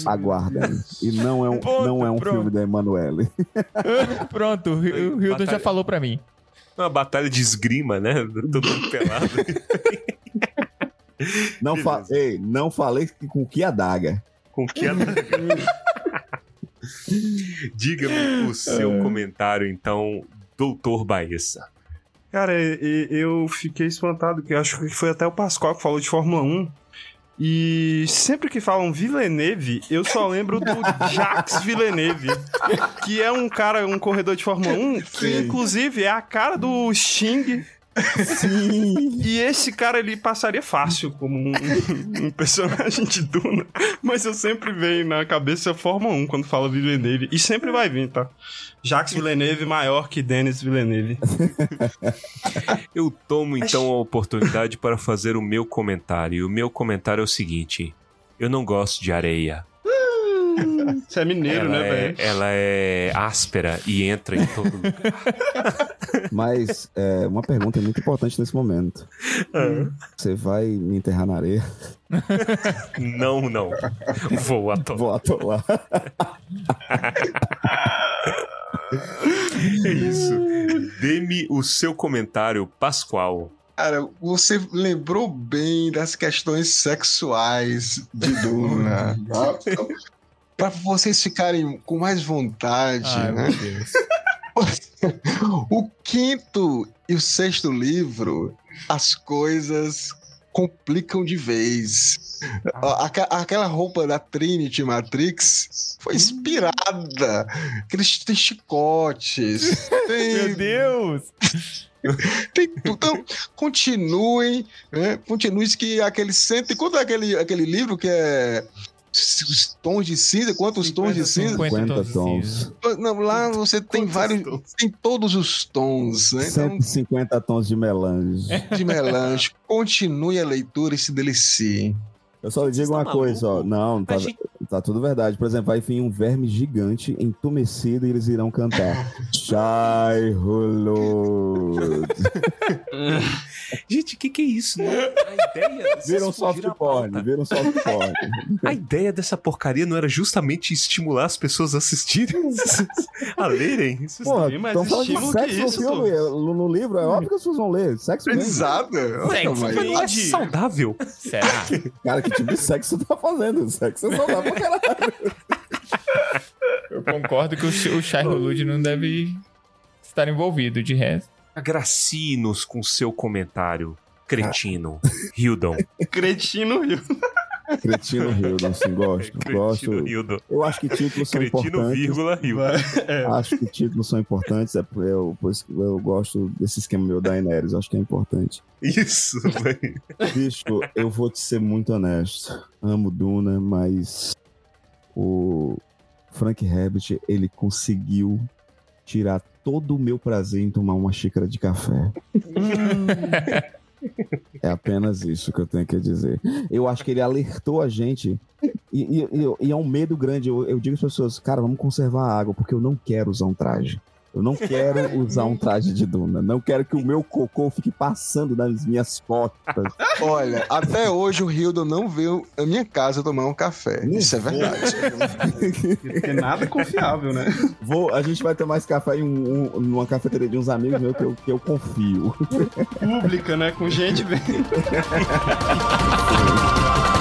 Aguardem. E não é um, Ponto, não é um pronto. filme da Emanuele. Pronto, o Hilton já Batalha. falou pra mim. Uma batalha de esgrima, né? Todo mundo pelado. Não, fa. Ei, não falei que- com que adaga. Com que adaga? Diga-me o seu comentário, então, Doutor Baessa. Cara, eu fiquei espantado, que acho que foi até o Pascoal que falou de Fórmula 1. E sempre que falam Villeneuve, eu só lembro do Jacques Villeneuve, que é um cara, um corredor de Fórmula 1, que Sim. inclusive é a cara do Sting. Sim. E esse cara ele passaria fácil como um, um personagem de Duna. Mas eu sempre venho na cabeça Fórmula 1 quando fala Villeneuve. E sempre vai vir, tá? Jacques Villeneuve maior que Denis Villeneuve. Eu tomo então a oportunidade para fazer o meu comentário. E o meu comentário é o seguinte: eu não gosto de areia. Você é mineiro, ela, né, é, velho? ela é áspera e entra em todo lugar. Mas é, uma pergunta muito importante nesse momento. Você vai me enterrar na areia? Não, não. Vou atolar. Vou atolar. É isso. Dê-me o seu comentário, Pascoal. Cara, você lembrou bem das questões sexuais de Duna. Pra vocês ficarem com mais vontade, Ai, né? meu Deus. O quinto e o sexto livro, as coisas complicam de vez. Aque- Aquela roupa da Trinity Matrix foi inspirada. Aqueles tem chicotes. Tem, Meu Deus! tem. Então, continuem, né? Continuem que aquele cento. Quanto é aquele, aquele livro que é. Os tons de cinza? Quantos tons de cinza? 50 50 tons. Não, lá você tem Quantos vários. tons? Tem todos os tons, né? Então, 150 tons de melange. de melange. Continue a leitura e se delicie. Eu só lhe digo Você tá uma coisa, ó. Não, tá, A gente- tá tudo verdade. Por exemplo, vai vir um verme gigante entumecido e eles irão cantar. Shai Hulud. Gente, o que, que é isso? Não, a ideia. Viram soft porn, viram soft porn. A ideia dessa porcaria não era justamente estimular as pessoas a assistirem, a lerem. Isso Porra, estão falando de que sexo no isso, filme. No, no livro, é óbvio que as pessoas vão ler. Sexo mesmo. Exato. Sexo, Mas- é saudável. Será? Cara, que tipo de sexo você tá fazendo? Sexo é saudável caralho. Eu concordo que o, o Shai Hulud não deve estar envolvido, de resto. Agracie-nos com seu comentário, cretino. Hildon. Cretino Rio. Cretino Hildon, sim, gosto. gosto. Cretino Hildon. Eu acho que títulos são Cretino, importantes. vírgula, Hildon. Acho que títulos são importantes. É por, eu, por isso que eu gosto desse esquema meu da Daenerys. Acho que é importante. Isso, velho. Bicho, eu vou te ser muito honesto. Amo Duna, mas o Frank Herbert, ele conseguiu tirar todo o meu prazer em tomar uma xícara de café. É apenas isso que eu tenho que dizer. Eu acho que ele alertou a gente. E, e- e- e é um medo grande. Eu, eu digo às pessoas, cara, vamos conservar a água, porque eu não quero usar um traje. Eu não quero usar um traje de Duna. Não quero que o meu cocô fique passando nas minhas costas. Olha, até hoje o Hildo não veio à minha casa tomar um café. Isso é verdade. Porque nada é confiável, né? Vou, a gente vai tomar esse café em um- um- numa cafeteria de uns amigos meus que eu, que eu confio. Pública, né? Com gente vendo.